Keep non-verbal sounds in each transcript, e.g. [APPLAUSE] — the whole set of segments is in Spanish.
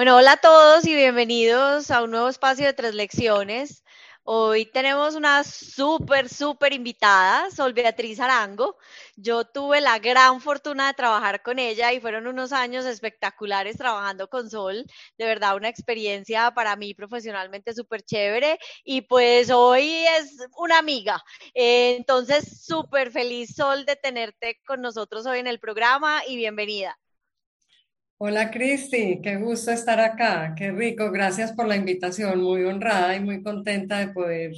Bueno, hola a todos y bienvenidos a un nuevo espacio de tres lecciones. Hoy tenemos una súper, súper invitada, Sol Beatriz Arango. Yo tuve la gran fortuna de trabajar con ella y fueron unos años espectaculares trabajando con Sol. De verdad, una experiencia para mí profesionalmente súper chévere. Y pues hoy es una amiga. Eh, entonces, súper feliz, Sol, de tenerte con nosotros hoy en el programa y bienvenida. Hola Cristi, qué gusto estar acá, qué rico, gracias por la invitación, muy honrada y muy contenta de poder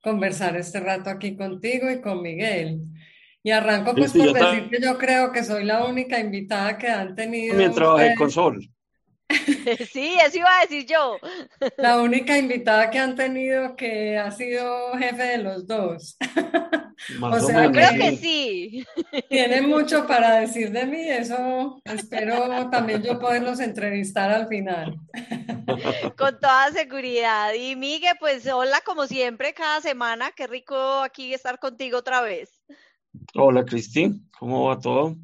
conversar este rato aquí contigo y con Miguel. Y arranco pues por decir que yo creo que soy la única invitada que han tenido. También trabajé con Sol. [LAUGHS] Sí, eso iba a decir yo. La única invitada que han tenido que ha sido jefe de los dos. [LAUGHS] o sea, yo creo que sí. Tienen mucho para decir de mí, eso espero también yo poderlos entrevistar al final. [LAUGHS] Con toda seguridad. Y Miguel, pues hola como siempre, cada semana. Qué rico aquí estar contigo otra vez. Hola, Cristi. ¿Cómo va todo?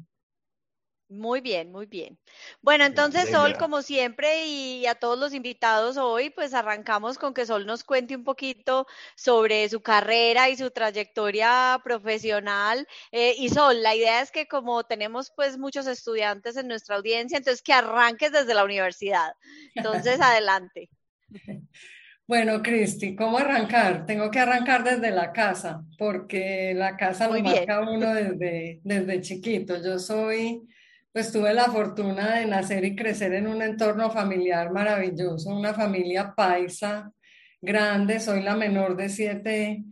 Muy bien, muy bien. Bueno, entonces Sol, como siempre, y a todos los invitados hoy, pues arrancamos con que Sol nos cuente un poquito sobre su carrera y su trayectoria profesional. Eh, y Sol, la idea es que como tenemos pues muchos estudiantes en nuestra audiencia, entonces que arranques desde la universidad. Entonces, [LAUGHS] adelante. Bueno, Cristi, ¿cómo arrancar? Tengo que arrancar desde la casa, porque la casa lo marca uno desde, desde chiquito. Yo soy pues tuve la fortuna de nacer y crecer en un entorno familiar maravilloso, una familia paisa grande, soy la menor de siete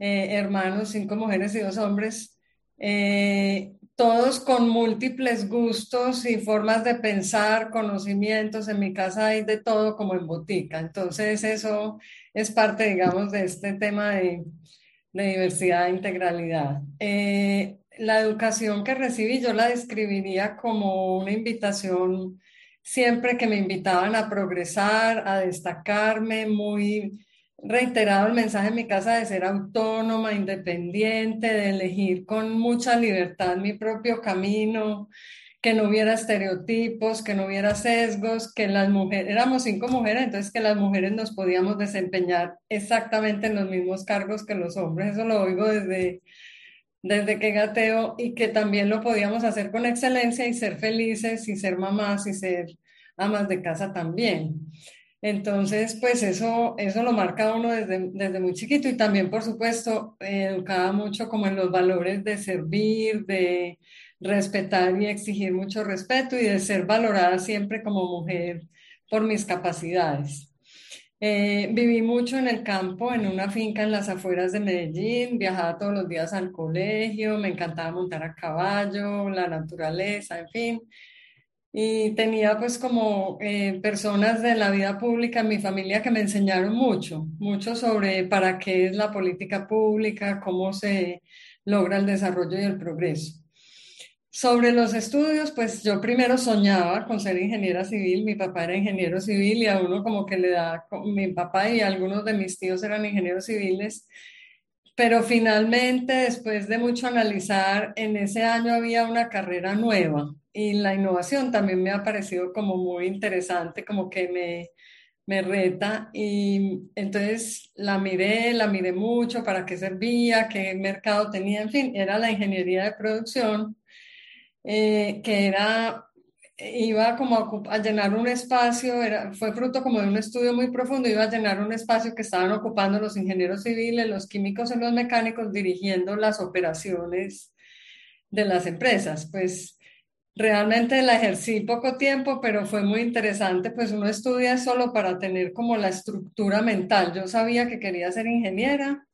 eh, hermanos, cinco mujeres y dos hombres, eh, todos con múltiples gustos y formas de pensar, conocimientos, en mi casa hay de todo como en botica, entonces eso es parte, digamos, de este tema de, diversidad e integralidad. Eh, la educación que recibí yo la describiría como una invitación siempre que me invitaban a progresar, a destacarme, muy reiterado el mensaje en mi casa de ser autónoma, independiente, de elegir con mucha libertad mi propio camino, que no hubiera estereotipos, que no hubiera sesgos, que las mujeres, éramos cinco mujeres, entonces que las mujeres nos podíamos desempeñar exactamente en los mismos cargos que los hombres, eso lo oigo desde desde que gateo y que también lo podíamos hacer con excelencia y ser felices y ser mamás y ser amas de casa también. Entonces, pues eso, eso lo marca uno desde, desde muy chiquito y también, por supuesto, educaba mucho como en los valores de servir, de respetar y exigir mucho respeto y de ser valorada siempre como mujer por mis capacidades. Eh, viví mucho en el campo, en una finca en las afueras de Medellín, viajaba todos los días al colegio, me encantaba montar a caballo, la naturaleza, en fin. Y tenía pues como eh, personas de la vida pública en mi familia que me enseñaron mucho, mucho sobre para qué es la política pública, cómo se logra el desarrollo y el progreso. Sobre los estudios, pues yo primero soñaba con ser ingeniera civil, mi papá era ingeniero civil y a uno como que le da, mi papá y algunos de mis tíos eran ingenieros civiles, pero finalmente después de mucho analizar, en ese año había una carrera nueva y la innovación también me ha parecido como muy interesante, como que me, me reta. Y entonces la miré, la miré mucho, para qué servía, qué mercado tenía, en fin, era la ingeniería de producción eh, que era, iba como a, llenar un espacio, era, fue fruto como de un estudio muy profundo, iba a llenar un espacio que estaban ocupando los ingenieros civiles, los químicos y los mecánicos dirigiendo las operaciones de las empresas. Pues realmente la ejercí poco tiempo, pero fue muy interesante, pues uno estudia solo para tener como la estructura mental. Yo sabía que quería ser ingeniera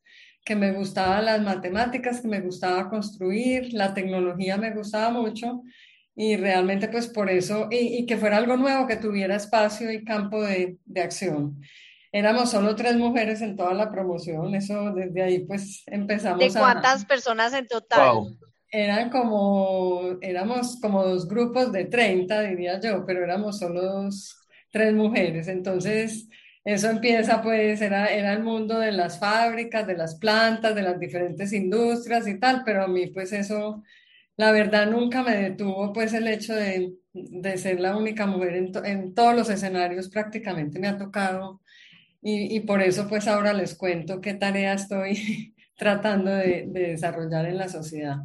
que me gustaban las matemáticas, que me gustaba construir, la tecnología me gustaba mucho y realmente pues por eso, y, que fuera algo nuevo, que tuviera espacio y campo de, de, acción. Éramos solo tres mujeres en toda la promoción, eso desde ahí pues empezamos. ¿De cuántas personas en total? Eran como, éramos como dos grupos de 30, diría yo, pero éramos solo dos, tres mujeres. Entonces, eso empieza, pues, era, era el mundo de las fábricas, de las plantas, de las diferentes industrias y tal, pero a mí, pues, eso la verdad nunca me detuvo pues el hecho de, ser la única mujer en, todos los escenarios prácticamente me ha tocado y, por eso pues ahora les cuento qué tarea estoy [LAUGHS] tratando de, desarrollar en la sociedad.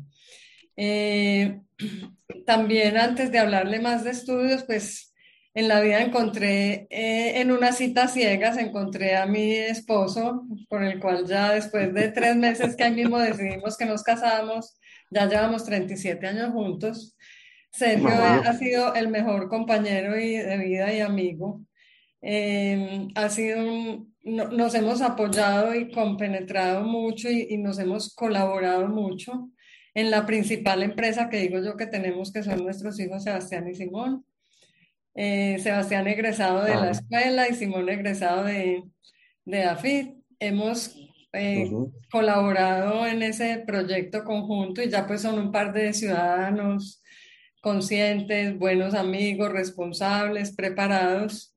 Eh, [CLEARS THROAT] también antes de hablarle más de estudios, pues en la vida encontré, eh, en unas citas ciegas, encontré a mi esposo, con el cual ya después de tres meses que ahí mismo decidimos que nos casamos, ya llevamos 37 años juntos. Sergio ha sido el mejor compañero y, de vida y amigo. Em, ha sido nos hemos apoyado y compenetrado mucho y, nos hemos colaborado mucho en la principal empresa que digo yo que tenemos, que son nuestros hijos Sebastián y Simón. Eh, Sebastián egresado de la escuela y Simón egresado de, de AFIT. Hemos eh, colaborado en ese proyecto conjunto y ya pues son un par de ciudadanos conscientes, buenos amigos, responsables, preparados,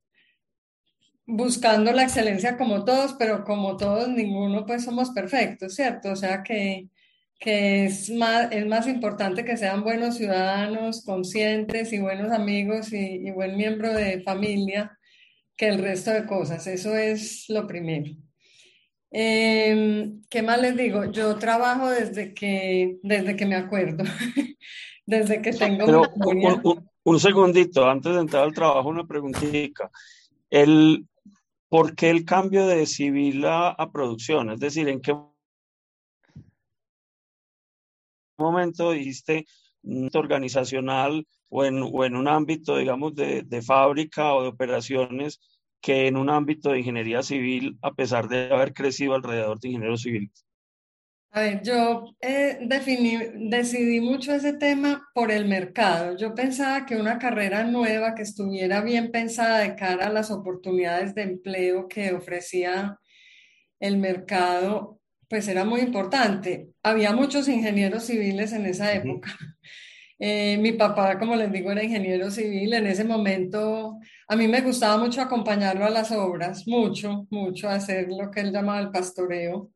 buscando la excelencia como todos, pero como todos, ninguno pues somos perfectos, ¿cierto? O sea que, que es, más, es más importante que sean buenos ciudadanos, conscientes y buenos amigos y, y buen miembro de familia que el resto de cosas. Eso es lo primero. Em, ¿Qué más les digo? Yo trabajo desde que, desde que me acuerdo, [LAUGHS] desde que tengo... un, segundito, antes de entrar al trabajo, una preguntita. El, ¿Por qué el cambio de civil a, producción? Es decir, ¿en qué momento dijiste organizacional o en, o en un ámbito, digamos, de, de fábrica o de operaciones? que en un ámbito de ingeniería civil, a pesar de haber crecido alrededor de ingenieros civiles? A ver, yo eh, decidí mucho ese tema por el mercado. Yo pensaba que una carrera nueva que estuviera bien pensada de cara a las oportunidades de empleo que ofrecía el mercado, pues era muy importante. Había muchos ingenieros civiles en esa época. [LAUGHS] Eh, mi papá, como les digo, era ingeniero civil. En ese momento, a mí me gustaba mucho acompañarlo a las obras, mucho, mucho, hacer lo que él llamaba el pastoreo.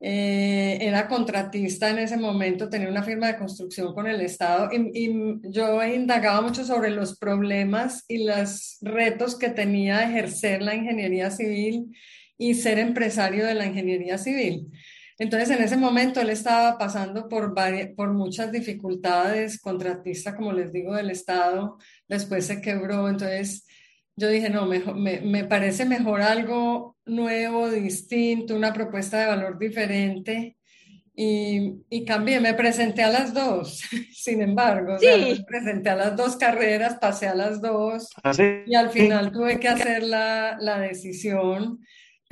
Eh, era contratista en ese momento, tenía una firma de construcción con el Estado y, y, yo indagaba mucho sobre los problemas y los retos que tenía ejercer la ingeniería civil y ser empresario de la ingeniería civil. Entonces, en ese momento él estaba pasando por, por muchas dificultades, contratista, como les digo, del Estado, después se quebró, entonces yo dije, no, me, me, parece mejor algo nuevo, distinto, una propuesta de valor diferente. Y, y cambié, me presenté a las dos, [LAUGHS] sin embargo, me presenté a las dos carreras, pasé a las dos ¿Ah, y al final tuve que hacer la, la decisión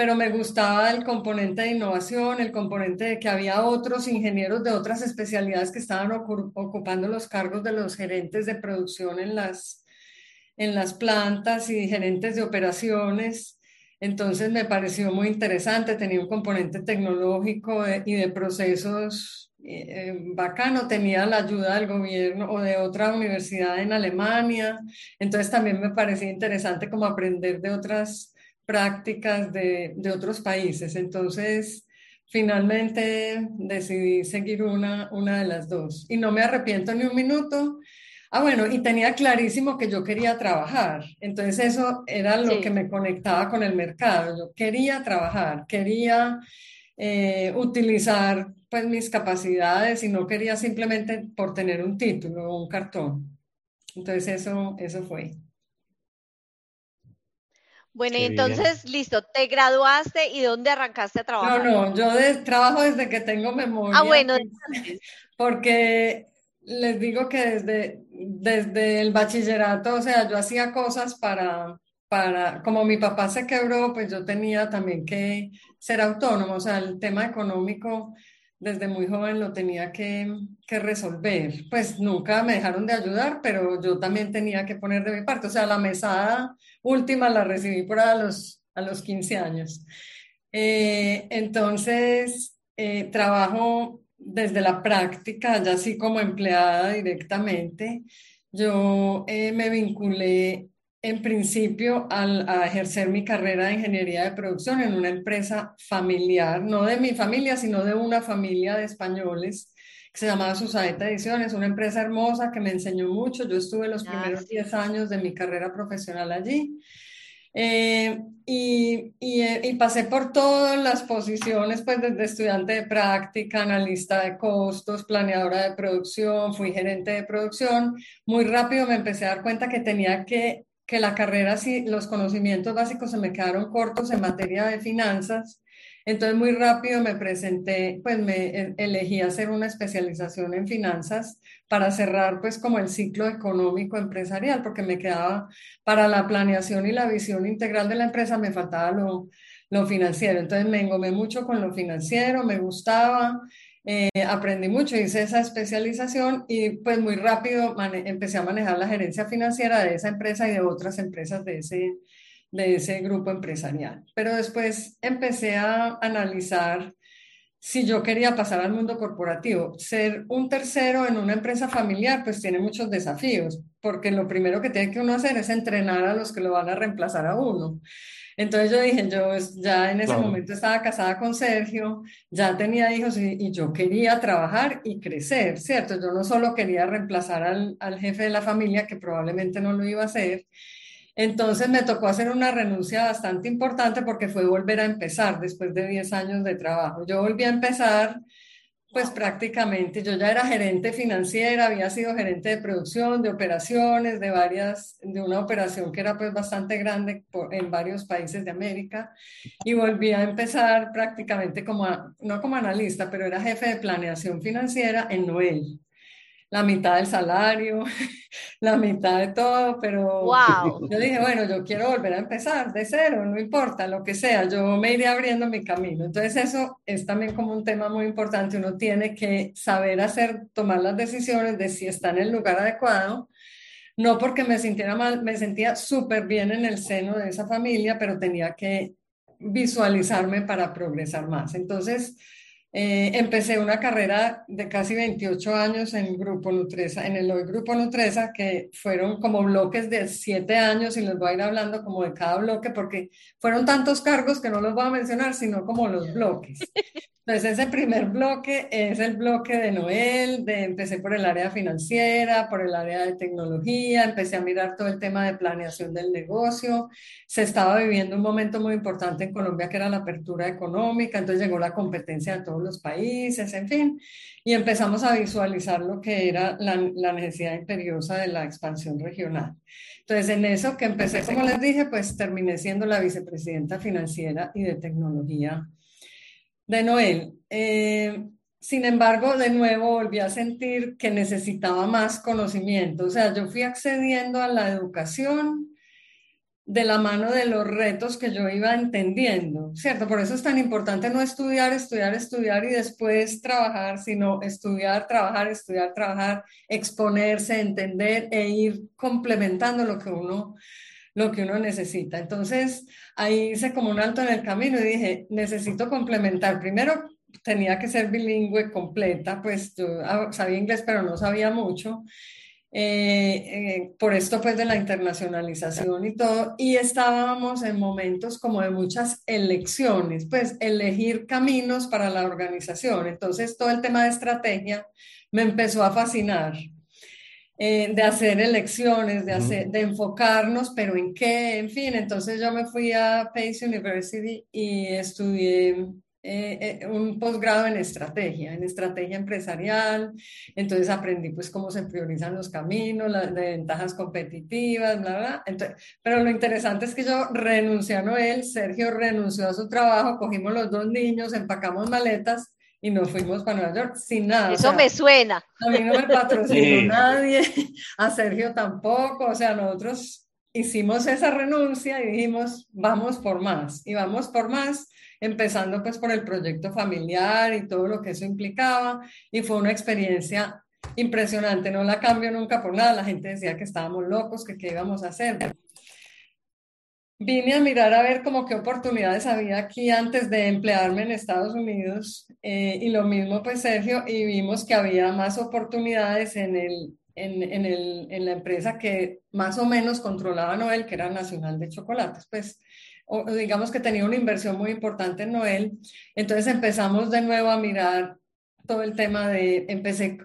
pero me gustaba el componente de innovación, el componente de que había otros ingenieros de otras especialidades que estaban ocupando los cargos de los gerentes de producción en las, en las plantas y gerentes de operaciones. Entonces me pareció muy interesante, tenía un componente tecnológico y de procesos eh, eh, bacano, tenía la ayuda del gobierno o de otra universidad en Alemania, entonces también me parecía interesante como aprender de otras prácticas de, de otros países. Entonces, finalmente decidí seguir una, una de las dos y no me arrepiento ni un minuto. Ah, bueno, y tenía clarísimo que yo quería trabajar. Entonces eso era lo que me conectaba con el mercado. Yo quería trabajar, quería eh, utilizar pues mis capacidades y no quería simplemente por tener un título o un cartón. Entonces eso, eso fue. Bueno, y entonces, listo, te graduaste y ¿dónde arrancaste a trabajar? No, no, yo trabajo desde que tengo memoria. Ah, bueno. Porque les digo que desde, desde el bachillerato, o sea, yo hacía cosas para, para, como mi papá se quebró, pues yo tenía también que ser autónomo, o sea, el tema económico desde muy joven lo tenía que, que, resolver. Pues nunca me dejaron de ayudar, pero yo también tenía que poner de mi parte. O sea, la mesada última la recibí por los, a los 15 años. Eh, entonces, eh, trabajo desde la práctica, ya así como empleada directamente. Yo eh, me vinculé en principio al, a ejercer mi carrera de ingeniería de producción en una empresa familiar, no de mi familia, sino de una familia de españoles que se llamaba Susaeta Ediciones, una empresa hermosa que me enseñó mucho. Yo estuve los primeros 10 años de mi carrera profesional allí. Eh, y, y, eh, y, pasé por todas las posiciones, pues desde estudiante de práctica, analista de costos, planeadora de producción, fui gerente de producción. Muy rápido me empecé a dar cuenta que tenía que que la carrera, sí, los conocimientos básicos se me quedaron cortos en materia de finanzas. Entonces muy rápido me presenté, pues me e, elegí hacer una especialización en finanzas para cerrar pues como el ciclo económico empresarial, porque me quedaba para la planeación y la visión integral de la empresa, me faltaba lo, lo financiero. Entonces me engomé mucho con lo financiero, me gustaba, eh, aprendí mucho, hice esa especialización y pues muy rápido empecé a manejar la gerencia financiera de esa empresa y de otras empresas de ese, de ese grupo empresarial. Pero después empecé a analizar si yo quería pasar al mundo corporativo. Ser un tercero en una empresa familiar pues tiene muchos desafíos, porque lo primero que tiene que uno hacer es entrenar a los que lo van a reemplazar a uno. Entonces yo dije, yo ya en ese momento estaba casada con Sergio, ya tenía hijos y, yo quería trabajar y crecer, ¿cierto? Yo no solo quería reemplazar al, al jefe de la familia, que probablemente no lo iba a hacer, entonces me tocó hacer una renuncia bastante importante porque fue volver a empezar después de 10 años de trabajo. Yo volví a empezar pues prácticamente, yo ya era gerente financiera, había sido gerente de producción, de operaciones, de varias, de una operación que era pues bastante grande en varios países de América y volví a empezar prácticamente como, no como analista, pero era jefe de planeación financiera en Noel la mitad del salario, [LAUGHS] la mitad de todo, pero yo dije, bueno, yo quiero volver a empezar de cero, no importa, lo que sea, yo me iré abriendo mi camino. Entonces eso es también como un tema muy importante, uno tiene que saber hacer, tomar las decisiones de si está en el lugar adecuado, no porque me sintiera mal, me sentía súper bien en el seno de esa familia, pero tenía que visualizarme para progresar más. Entonces, eh, empecé una carrera de casi 28 años en Grupo Nutresa, en el Grupo Nutresa, que fueron como bloques de 7 años y les voy a ir hablando como de cada bloque porque fueron tantos cargos que no los voy a mencionar, sino como los bloques. Entonces, ese primer bloque es el bloque de Noel, de, empecé por el área financiera, por el área de tecnología, empecé a mirar todo el tema de planeación del negocio. Se estaba viviendo un momento muy importante en Colombia que era la apertura económica, entonces llegó la competencia de todos los países, en fin, y empezamos a visualizar lo que era la, la necesidad imperiosa de la expansión regional. Entonces, en eso que empecé, como les dije, pues terminé siendo la vicepresidenta financiera y de tecnología de Noel. Eh, sin embargo, de nuevo volví a sentir que necesitaba más conocimiento. O sea, yo fui accediendo a la educación de la mano de los retos que yo iba entendiendo, ¿cierto? Por eso es tan importante no estudiar, estudiar, estudiar y después trabajar, sino estudiar, trabajar, estudiar, trabajar, exponerse, entender e ir complementando lo que uno lo que uno necesita. Entonces, ahí hice como un alto en el camino y dije, necesito complementar. Primero, tenía que ser bilingüe completa, pues yo sabía inglés, pero no sabía mucho. Eh, eh, por esto pues de la internacionalización y todo, y estábamos en momentos como de muchas elecciones, pues elegir caminos para la organización. Entonces todo el tema de estrategia me empezó a fascinar. Eh, de hacer elecciones, de, hacer, de enfocarnos, pero en qué, en fin. Entonces yo me fui a Pace University y estudié eh, eh, un posgrado en estrategia, en estrategia empresarial. Entonces aprendí pues cómo se priorizan los caminos, las ventajas competitivas, bla, bla. Entonces, pero lo interesante es que yo renuncié a Noel, Sergio renunció a su trabajo, cogimos los dos niños, empacamos maletas y nos fuimos para Nueva York sin nada. Eso me suena. A mí no me [LAUGHS] patrocinó nadie, a Sergio tampoco, o sea, nosotros hicimos esa renuncia y dijimos, vamos por más, y vamos por más, empezando pues por el proyecto familiar y todo lo que eso implicaba, y fue una experiencia impresionante, no la cambio nunca por nada, la gente decía que estábamos locos, que qué íbamos a hacer, Vine a mirar a ver como qué oportunidades había aquí antes de emplearme en Estados Unidos eh, y lo mismo pues Sergio y vimos que había más oportunidades en el en, el, en, la empresa que más o menos controlaba Noel, que era Nacional de Chocolates, pues o, digamos que tenía una inversión muy importante en Noel. Entonces empezamos de nuevo a mirar todo el tema de, empecé,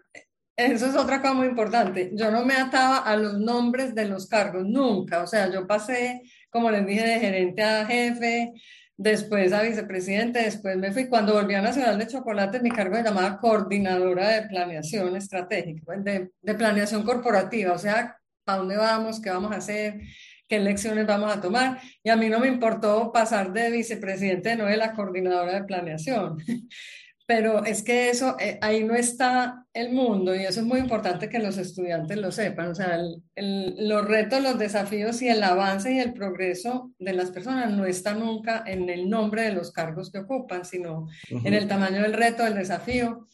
eso es otra cosa muy importante, yo no me ataba a los nombres de los cargos, nunca, o sea, yo pasé, como les dije, de gerente a jefe, después a vicepresidente, después me fui, cuando volví a Nacional de Chocolates, mi cargo se llamaba coordinadora de planeación estratégica, de, de planeación corporativa, o sea, ¿para dónde vamos? ¿Qué vamos a hacer? ¿Qué elecciones vamos a tomar? Y a mí no me importó pasar de vicepresidente no de la coordinadora de planeación. Pero es que eso, eh, ahí no está el mundo y eso es muy importante que los estudiantes lo sepan. O sea, los retos, los desafíos y el avance y el progreso de las personas no está nunca en el nombre de los cargos que ocupan, sino en el tamaño del reto, del desafío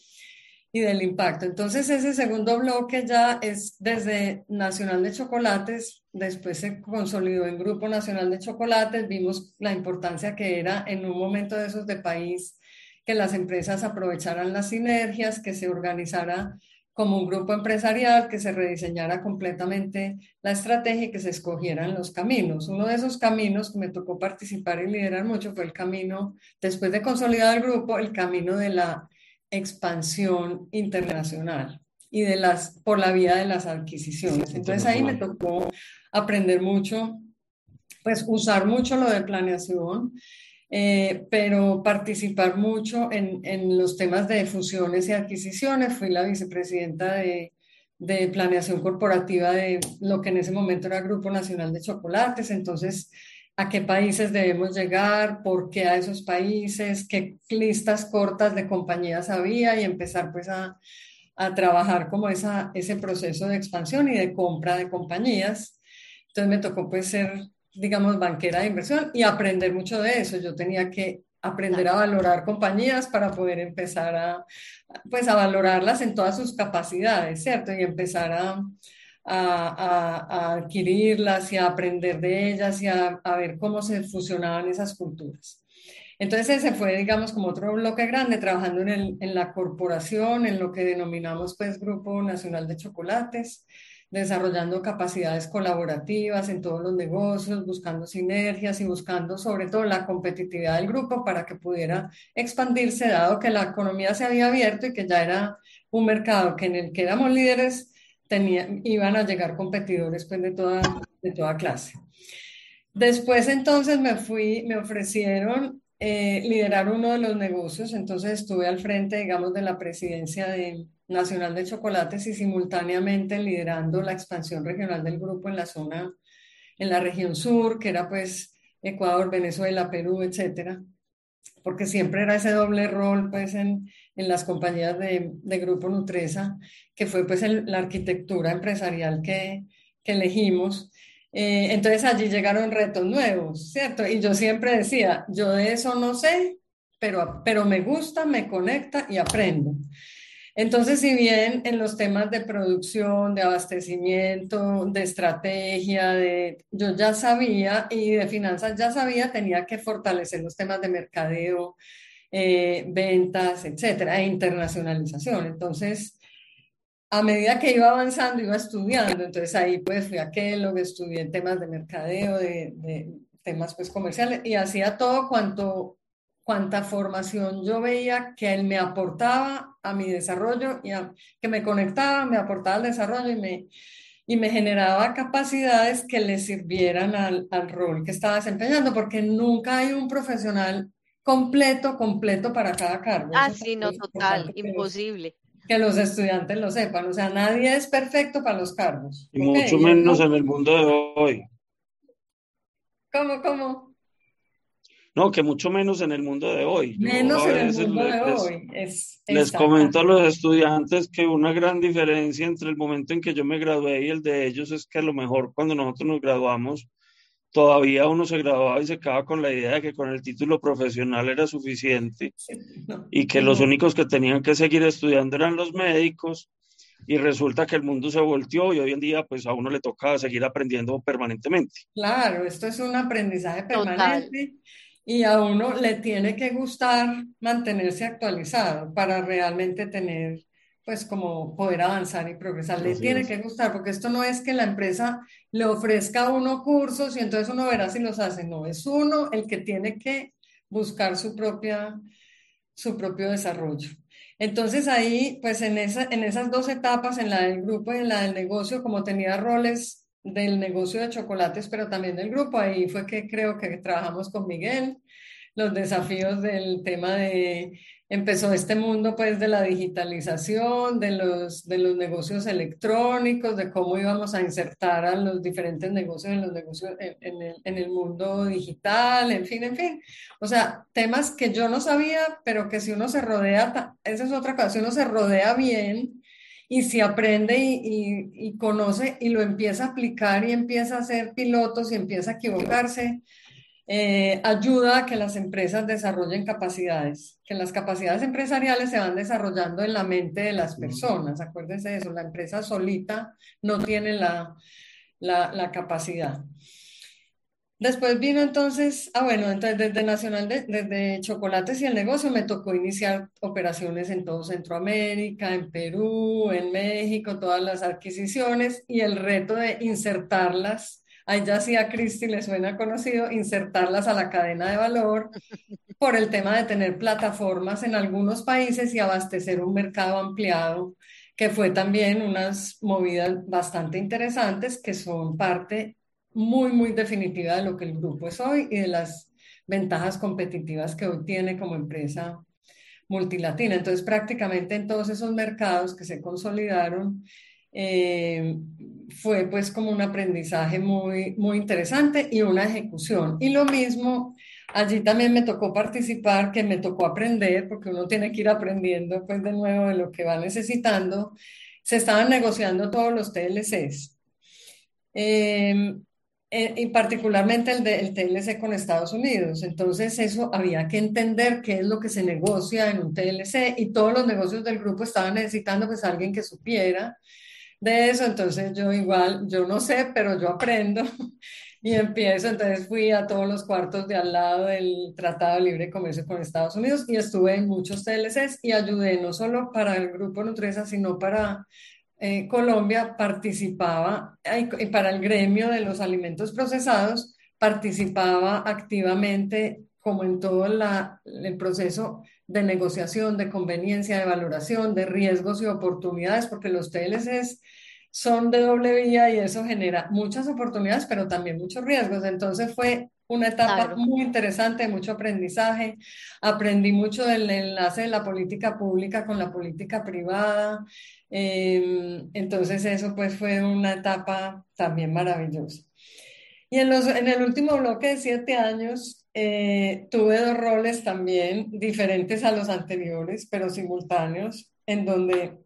y del impacto. Entonces, ese segundo bloque ya es desde Nacional de Chocolates, después se consolidó en Grupo Nacional de Chocolates, vimos la importancia que era en un momento de esos de país que las empresas aprovecharan las sinergias, que se organizara como un grupo empresarial, que se rediseñara completamente la estrategia y que se escogieran los caminos. Uno de esos caminos que me tocó participar y liderar mucho fue el camino, después de consolidar el grupo, el camino de la expansión internacional y de las, por la vía de las adquisiciones. Entonces ahí me tocó aprender mucho, pues usar mucho lo de planeación eh, pero participar mucho en, en, los temas de fusiones y adquisiciones. Fui la vicepresidenta de, de, planeación corporativa de lo que en ese momento era Grupo Nacional de Chocolates. Entonces, ¿a qué países debemos llegar? ¿Por qué a esos países? ¿Qué listas cortas de compañías había? Y empezar pues a, a trabajar como esa, ese proceso de expansión y de compra de compañías. Entonces me tocó pues ser digamos, banquera de inversión y aprender mucho de eso. Yo tenía que aprender a valorar compañías para poder empezar a, pues, a valorarlas en todas sus capacidades, ¿cierto? Y empezar a, a, a adquirirlas y a aprender de ellas y a, ver cómo se fusionaban esas culturas. Entonces ese fue, digamos, como otro bloque grande, trabajando en, el, en la corporación, en lo que denominamos pues Grupo Nacional de Chocolates desarrollando capacidades colaborativas en todos los negocios, buscando sinergias y buscando sobre todo la competitividad del grupo para que pudiera expandirse, dado que la economía se había abierto y que ya era un mercado que en el que éramos líderes, tenía, iban a llegar competidores pues, de, toda, de toda clase. Después entonces me fui, me ofrecieron eh, liderar uno de los negocios, entonces estuve al frente, digamos, de la presidencia de, nacional de chocolates y simultáneamente liderando la expansión regional del grupo en la zona, en la región sur, que era pues Ecuador, Venezuela, Perú, etcétera, porque siempre era ese doble rol pues en, en las compañías de, de, Grupo Nutresa, que fue pues la arquitectura empresarial que, que elegimos. Eh, entonces allí llegaron retos nuevos, ¿cierto? Y yo siempre decía, yo de eso no sé, pero, pero me gusta, me conecta y aprendo. Entonces, si bien en los temas de producción, de abastecimiento, de estrategia, de, yo ya sabía y de finanzas ya sabía, tenía que fortalecer los temas de mercadeo, eh, ventas, etcétera, e internacionalización. Entonces, a medida que iba avanzando, iba estudiando. Entonces, ahí pues fui a Kellogg, estudié temas de mercadeo, de, temas pues comerciales y hacía todo cuanto cuánta formación yo veía que él me aportaba a mi desarrollo, y que me conectaba, me aportaba al desarrollo y me, y me generaba capacidades que le sirvieran al, al rol que estaba desempeñando, porque nunca hay un profesional completo, completo para cada cargo. Ah, sí, no, total, imposible. que los estudiantes lo sepan, o sea, nadie es perfecto para los cargos. Y mucho menos en el mundo de hoy. ¿Cómo, cómo? No, que mucho menos en el mundo de hoy. Menos en el mundo de hoy. les comento a los estudiantes que una gran diferencia entre el momento en que yo me gradué y el de ellos es que a lo mejor cuando nosotros nos graduamos, todavía uno se graduaba y se quedaba con la idea de que con el título profesional era suficiente y que los únicos que tenían que seguir estudiando eran los médicos y resulta que el mundo se volteó y hoy en día pues a uno le toca seguir aprendiendo permanentemente. Claro, esto es un aprendizaje permanente y a uno le tiene que gustar mantenerse actualizado para realmente tener pues como poder avanzar y progresar. Le tiene que gustar, porque esto no es que la empresa le ofrezca a uno cursos y entonces uno verá si los hace, no, es uno el que tiene que buscar su, propia, su propio desarrollo. Entonces ahí, pues en, esa, en esas dos etapas, en la del grupo y en la del negocio, como tenía roles del negocio de chocolates, pero también del grupo, ahí fue que creo que trabajamos con Miguel, los desafíos del tema de empezó este mundo pues de la digitalización, de los, de los negocios electrónicos, de cómo íbamos a insertar a los diferentes negocios en, los negocios, en, el, en el mundo digital, en fin, en fin. O sea, temas que yo no sabía, pero que si uno se rodea, esa es otra cosa, si uno se rodea bien y si aprende y, y, y conoce y lo empieza a aplicar y empieza a hacer pilotos y empieza a equivocarse, eh, ayuda a que las empresas desarrollen capacidades, que las capacidades empresariales se van desarrollando en la mente de las personas. Acuérdense de eso, la empresa solita no tiene la, la, capacidad. Después vino entonces, ah bueno, entonces desde Nacional, desde Chocolates y el negocio me tocó iniciar operaciones en todo Centroamérica, en Perú, en México, todas las adquisiciones y el reto de insertarlas. Ahí ya sí a Cristi le suena conocido, insertarlas a la cadena de valor [LAUGHS] por el tema de tener plataformas en algunos países y abastecer un mercado ampliado, que fue también unas movidas bastante interesantes que son parte muy, muy definitiva de lo que el grupo es hoy y de las ventajas competitivas que hoy tiene como empresa multilatina. Entonces, prácticamente en todos esos mercados que se consolidaron, eh, fue pues como un aprendizaje muy, muy interesante y una ejecución. Y lo mismo, allí también me tocó participar, que me tocó aprender, porque uno tiene que ir aprendiendo pues de nuevo de lo que va necesitando. Se estaban negociando todos los TLCs. Em, eh, y particularmente el, de, el TLC con Estados Unidos. Entonces eso había que entender qué es lo que se negocia en un TLC y todos los negocios del grupo estaban necesitando pues alguien que supiera de eso, entonces yo igual, yo no sé, pero yo aprendo [LAUGHS] y empiezo, entonces fui a todos los cuartos de al lado del Tratado de Libre Comercio con Estados Unidos y estuve en muchos TLCs y ayudé no solo para el grupo Nutresa, sino para eh, Colombia, participaba, y para el gremio de los alimentos procesados, participaba activamente como en todo el proceso de negociación, de conveniencia, de valoración, de riesgos y oportunidades, porque los TLCs son de doble vía y eso genera muchas oportunidades, pero también muchos riesgos. Entonces fue una etapa muy interesante, mucho aprendizaje. Aprendí mucho del enlace de la política pública con la política privada. Em, entonces eso pues fue una etapa también maravillosa. Y en, los, en el último bloque de siete años eh, tuve dos roles también diferentes a los anteriores, pero simultáneos, en donde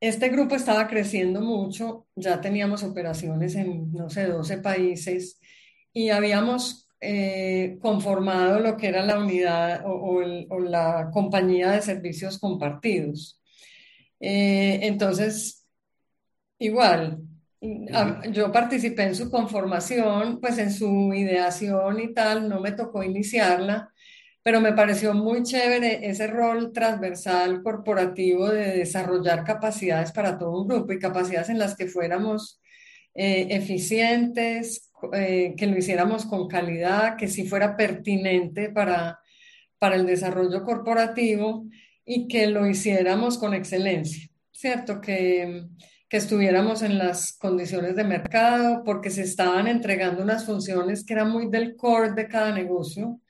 este grupo estaba creciendo mucho, ya teníamos operaciones en, no sé, 12 países y habíamos eh, conformado lo que era la unidad o, la compañía de servicios compartidos. Eh, entonces, igual, yo participé en su conformación, pues en su ideación y tal, no me tocó iniciarla, pero me pareció muy chévere ese rol transversal corporativo de desarrollar capacidades para todo un grupo y capacidades en las que fuéramos eh, eficientes, eh, que lo hiciéramos con calidad, que sí fuera pertinente para, para el desarrollo corporativo y que lo hiciéramos con excelencia, ¿cierto? Que, que estuviéramos en las condiciones de mercado, porque se estaban entregando unas funciones que eran muy del core de cada negocio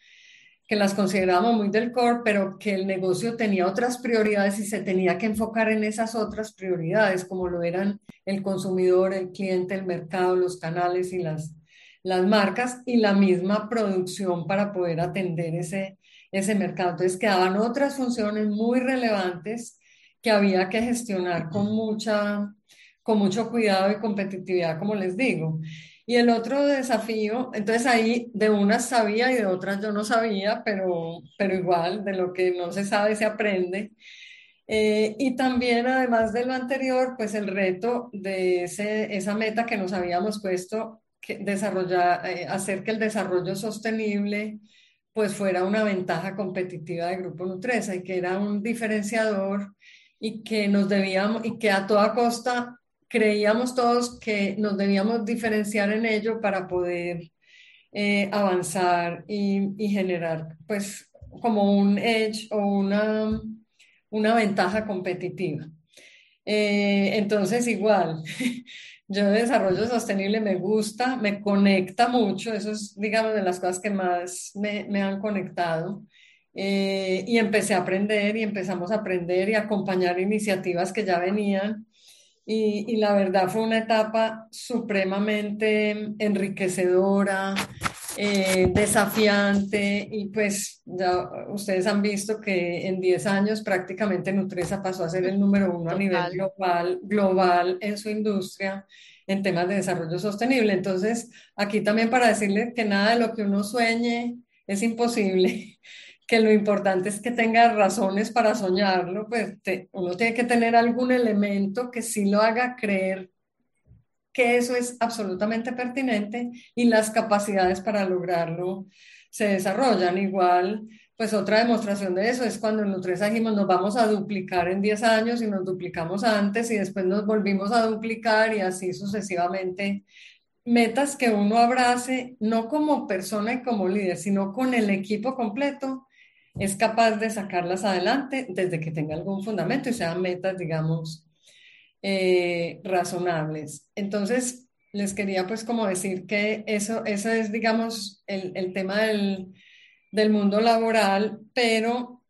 que las considerábamos muy del core, pero que el negocio tenía otras prioridades y se tenía que enfocar en esas otras prioridades, como lo eran el consumidor, el cliente, el mercado, los canales y las, las marcas y la misma producción para poder atender ese, ese mercado. Entonces quedaban otras funciones muy relevantes que había que gestionar con, mucha, con mucho cuidado y competitividad, como les digo. Y el otro desafío, entonces ahí de unas sabía y de otras yo no sabía, pero, pero igual, de lo que no se sabe se aprende. Eh, y también, además de lo anterior, pues el reto de ese, esa meta que nos habíamos puesto, que desarrollar, eh, hacer que el desarrollo sostenible pues fuera una ventaja competitiva de Grupo Nutresa y que era un diferenciador y que nos debíamos, y que a toda costa creíamos todos que nos debíamos diferenciar en ello para poder eh, avanzar y, y, generar pues como un edge o una, una ventaja competitiva. Eh, entonces igual, [LAUGHS] yo de desarrollo sostenible me gusta, me conecta mucho, eso es digamos de las cosas que más me, me han conectado. Eh, y empecé a aprender y empezamos a aprender y acompañar iniciativas que ya venían. Y, y, la verdad fue una etapa supremamente enriquecedora, eh, desafiante y pues ya ustedes han visto que en 10 años prácticamente Nutresa pasó a ser el número uno a nivel global, global en su industria en temas de desarrollo sostenible. Entonces, aquí también para decirle que nada de lo que uno sueñe es imposible que lo importante es que tenga razones para soñarlo, pues uno tiene que tener algún elemento que sí lo haga creer que eso es absolutamente pertinente y las capacidades para lograrlo se desarrollan. Igual, pues otra demostración de eso es cuando en Nutresa dijimos nos vamos a duplicar en 10 años y nos duplicamos antes y después nos volvimos a duplicar y así sucesivamente metas que uno abrace no como persona y como líder, sino con el equipo completo, es capaz de sacarlas adelante desde que tenga algún fundamento y sean metas, digamos, eh, razonables. Entonces, les quería pues como decir que eso, eso es, digamos, el, el tema del, del mundo laboral, pero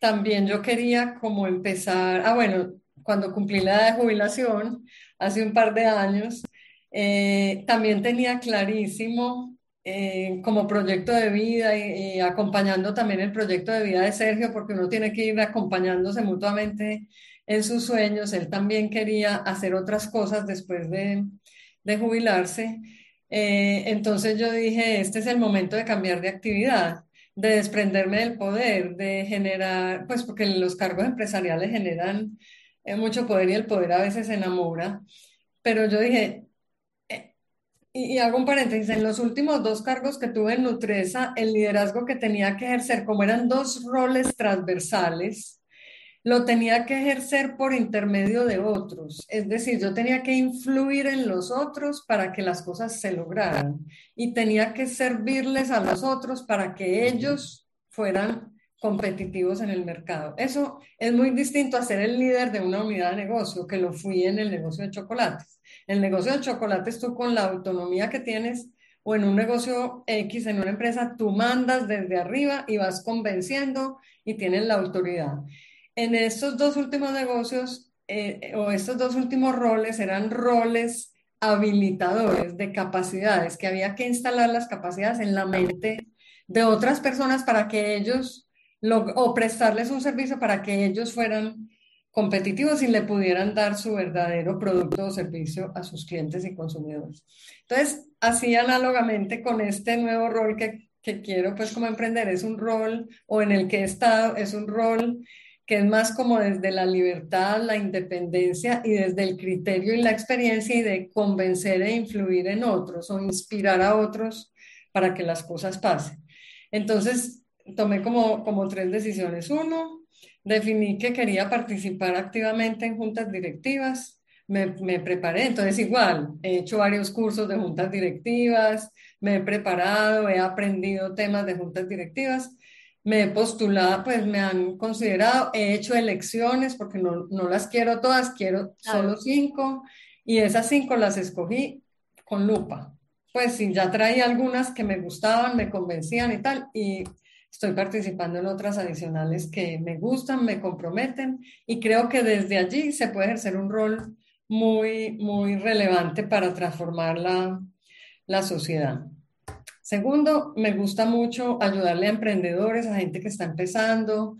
también yo quería como empezar, ah, bueno, cuando cumplí la edad de jubilación, hace un par de años, eh, también tenía clarísimo eh, como proyecto de vida y, acompañando también el proyecto de vida de Sergio, porque uno tiene que ir acompañándose mutuamente en sus sueños. Él también quería hacer otras cosas después de, de jubilarse. Eh, entonces yo dije, este es el momento de cambiar de actividad, de desprenderme del poder, de generar, pues porque los cargos empresariales generan eh, mucho poder y el poder a veces enamora. Pero yo dije, y, hago un paréntesis, en los últimos dos cargos que tuve en Nutresa, el liderazgo que tenía que ejercer, como eran dos roles transversales, lo tenía que ejercer por intermedio de otros. Es decir, yo tenía que influir en los otros para que las cosas se lograran y tenía que servirles a los otros para que ellos fueran competitivos en el mercado. Eso es muy distinto a ser el líder de una unidad de negocio, que lo fui en el negocio de chocolates. El negocio de chocolates, tú con la autonomía que tienes, o en un negocio X, en una empresa, tú mandas desde arriba y vas convenciendo y tienes la autoridad. En estos dos últimos negocios, eh, o estos dos últimos roles, eran roles habilitadores de capacidades, que había que instalar las capacidades en la mente de otras personas para que ellos, o prestarles un servicio para que ellos fueran competitivos y le pudieran dar su verdadero producto o servicio a sus clientes y consumidores. Entonces, así análogamente con este nuevo rol que, que quiero pues como emprender, es un rol o en el que he estado, es un rol que es más como desde la libertad, la independencia y desde el criterio y la experiencia y de convencer e influir en otros o inspirar a otros para que las cosas pasen. Entonces, tomé como, como tres decisiones. Uno, definí que quería participar activamente en juntas directivas, me, me, preparé, entonces igual, he hecho varios cursos de juntas directivas, me he preparado, he aprendido temas de juntas directivas, me he postulado, pues me han considerado, he hecho elecciones porque no, no las quiero todas, quiero solo cinco y esas cinco las escogí con lupa. Pues sí, ya traía algunas que me gustaban, me convencían y tal, y estoy participando en otras adicionales que me gustan, me comprometen y creo que desde allí se puede ejercer un rol muy, muy relevante para transformar la, la sociedad. Segundo, me gusta mucho ayudarle a emprendedores, a gente que está empezando,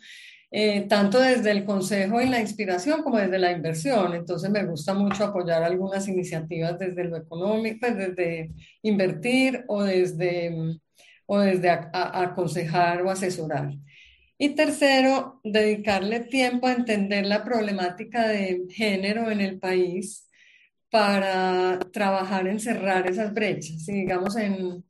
eh, tanto desde el consejo y la inspiración como desde la inversión. Entonces me gusta mucho apoyar algunas iniciativas desde lo económico, pues desde invertir o desde o desde aconsejar o asesorar. Y tercero, dedicarle tiempo a entender la problemática de género en el país para trabajar en cerrar esas brechas. Y digamos, en,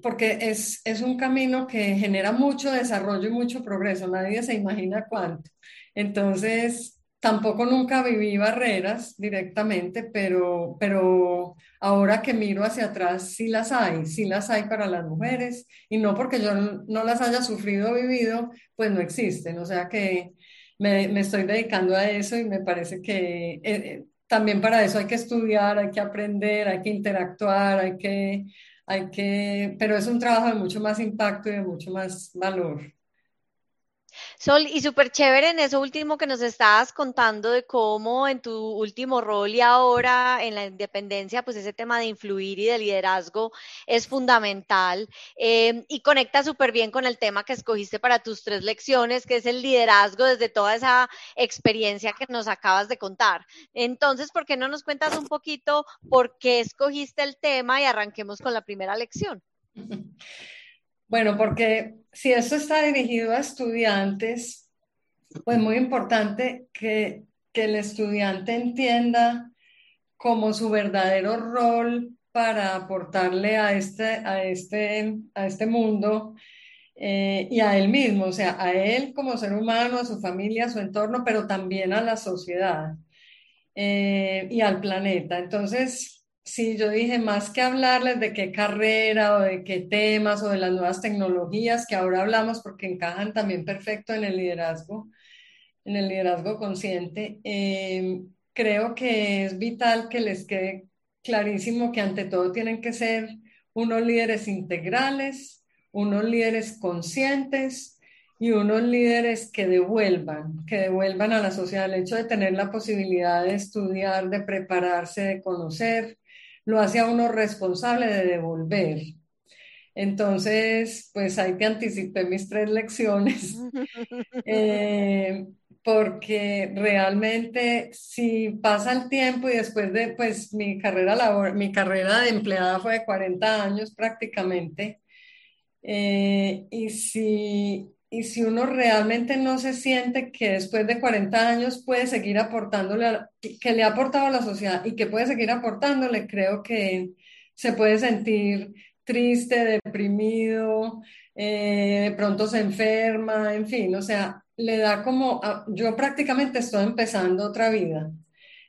porque es, es un camino que genera mucho desarrollo y mucho progreso, nadie se imagina cuánto. Entonces, tampoco nunca viví barreras directamente, pero, pero ahora que miro hacia atrás, sí las hay, sí las hay para las mujeres, y no porque yo no las haya sufrido o vivido, pues no existen. O sea que me, me estoy dedicando a eso y me parece que eh, eh, también para eso hay que estudiar, hay que aprender, hay que interactuar, hay que, hay que, pero es un trabajo de mucho más impacto y de mucho más valor. Sol, y súper chévere en eso último que nos estabas contando de cómo en tu último rol y ahora en la independencia, pues ese tema de influir y de liderazgo es fundamental em, y conecta súper bien con el tema que escogiste para tus tres lecciones, que es el liderazgo desde toda esa experiencia que nos acabas de contar. Entonces, ¿por qué no nos cuentas un poquito por qué escogiste el tema y arranquemos con la primera lección? [LAUGHS] Bueno, porque si esto está dirigido a estudiantes, pues muy importante que, el estudiante entienda como su verdadero rol para aportarle a este, a este, a este mundo eh, y a él mismo, o sea, a él como ser humano, a su familia, a su entorno, pero también a la sociedad eh, y al planeta. Entonces, Sí, yo dije, más que hablarles de qué carrera o de qué temas o de las nuevas tecnologías que ahora hablamos porque encajan también perfecto en el liderazgo, en el liderazgo consciente, em, creo que es vital que les quede clarísimo que ante todo tienen que ser unos líderes integrales, unos líderes conscientes y unos líderes que devuelvan, que devuelvan a la sociedad el hecho de tener la posibilidad de estudiar, de prepararse, de conocer, lo hace a uno responsable de devolver. Entonces, pues ahí te anticipé mis tres lecciones, [LAUGHS] eh, porque realmente si pasa el tiempo y después de, pues mi carrera, labor, mi carrera de empleada fue de 40 años prácticamente, eh, y si y si uno realmente no se siente que después de 40 años puede seguir aportándole, que le ha aportado a la sociedad y que puede seguir aportándole, creo que se puede sentir triste, deprimido, eh, de pronto se enferma, en fin, o sea, le da como, yo prácticamente estoy empezando otra vida.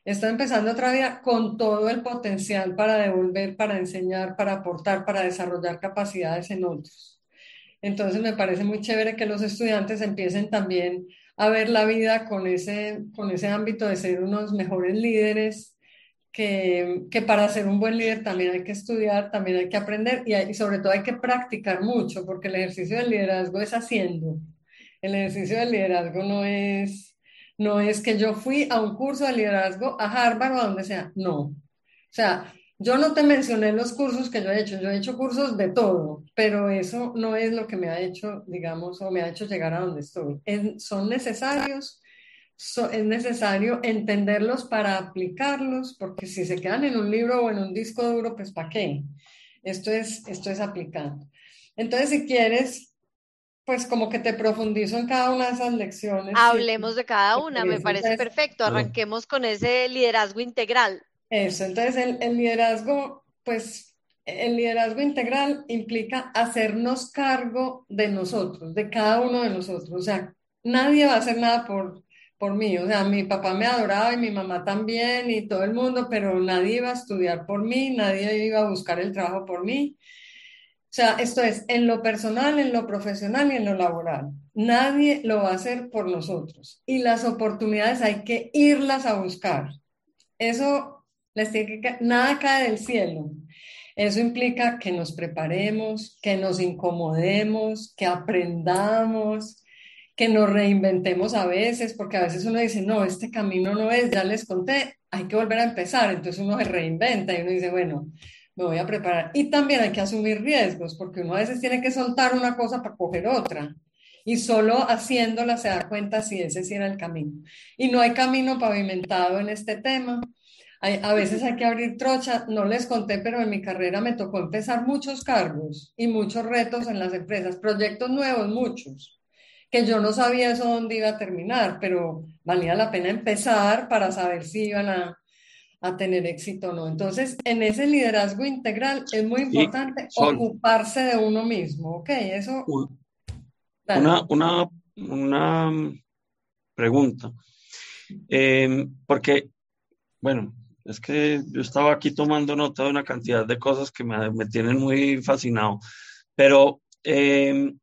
Estoy empezando otra vida con todo el potencial para devolver, para enseñar, para aportar, para desarrollar capacidades en otros. Entonces me parece muy chévere que los estudiantes empiecen también a ver la vida con ese, con ese ámbito de ser unos mejores líderes, que, que, para ser un buen líder también hay que estudiar, también hay que aprender y, sobre todo hay que practicar mucho, porque el ejercicio del liderazgo es haciendo. El ejercicio del liderazgo no es, no es que yo fui a un curso de liderazgo a Harvard o a donde sea, no. O sea, yo no te mencioné los cursos que yo he hecho, yo he hecho cursos de todo, pero eso no es lo que me ha hecho, digamos, o me ha hecho llegar a donde estoy. son necesarios, es necesario entenderlos para aplicarlos, porque si se quedan en un libro o en un disco duro, pues ¿para qué? Esto es, esto es aplicando. Entonces, si quieres, pues como que te profundizo en cada una de esas lecciones. Hablemos de cada una, me parece perfecto. Arranquemos con ese liderazgo integral. Eso, entonces el, liderazgo, pues el liderazgo integral implica hacernos cargo de nosotros, de cada uno de nosotros. O sea, nadie va a hacer nada por, por mí. O sea, mi papá me adoraba y mi mamá también y todo el mundo, pero nadie iba a estudiar por mí, nadie iba a buscar el trabajo por mí. O sea, esto es en lo personal, en lo profesional y en lo laboral. Nadie lo va a hacer por nosotros. Y las oportunidades hay que irlas a buscar. Eso nada cae del cielo. Eso implica que nos preparemos, que nos incomodemos, que aprendamos, que nos reinventemos a veces, porque a veces uno dice, no, este camino no es, ya les conté, hay que volver a empezar. Entonces uno se reinventa y uno dice, bueno, me voy a preparar. Y también hay que asumir riesgos, porque uno a veces tiene que soltar una cosa para coger otra. Y solo haciéndola se da cuenta si ese sí era el camino. Y no hay camino pavimentado en este tema a veces hay que abrir trocha, no les conté, pero en mi carrera me tocó empezar muchos cargos y muchos retos en las empresas, proyectos nuevos, muchos, que yo no sabía eso dónde iba a terminar, pero valía la pena empezar para saber si iban a, a tener éxito o no. Entonces, en ese liderazgo integral es muy importante ocuparse de uno mismo, ¿ok? Eso... Una, una, una pregunta, eh, porque, bueno, es que yo estaba aquí tomando nota de una cantidad de cosas que me, me tienen muy fascinado, pero eh,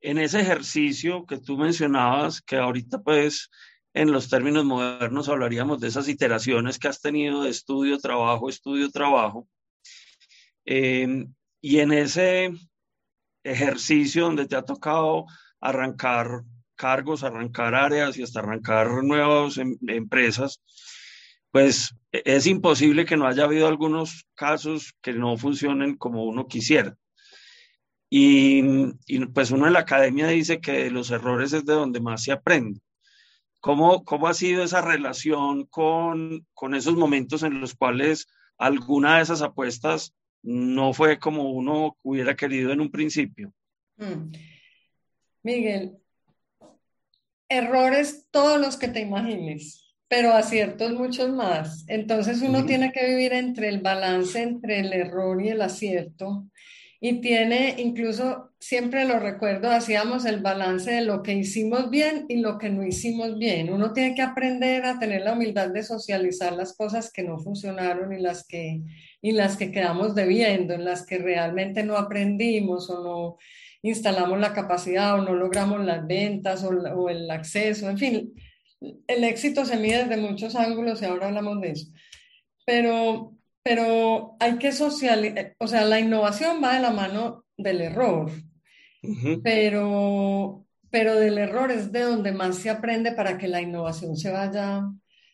en ese ejercicio que tú mencionabas, que ahorita pues en los términos modernos hablaríamos de esas iteraciones que has tenido de estudio, trabajo, estudio, trabajo. Eh, y en ese ejercicio donde te ha tocado arrancar cargos, arrancar áreas y hasta arrancar nuevas em, empresas, pues es imposible que no haya habido algunos casos que no funcionen como uno quisiera. Y, y, pues uno en la academia dice que los errores es de donde más se aprende. ¿Cómo, cómo ha sido esa relación con, con esos momentos en los cuales alguna de esas apuestas no fue como uno hubiera querido en un principio? Mm. Miguel, errores todos los que te imagines, pero aciertos muchos más. Entonces uno tiene que vivir entre el balance entre el error y el acierto y tiene incluso, siempre lo recuerdo, hacíamos el balance de lo que hicimos bien y lo que no hicimos bien. Uno tiene que aprender a tener la humildad de socializar las cosas que no funcionaron y las que, y las que quedamos debiendo, en las que realmente no aprendimos o no instalamos la capacidad o no logramos las ventas o, o el acceso, en fin, el éxito se mide desde muchos ángulos y ahora hablamos de eso. Pero pero hay que socializar, o sea, la innovación va de la mano del error, pero, pero del error es de donde más se aprende para que la innovación se vaya,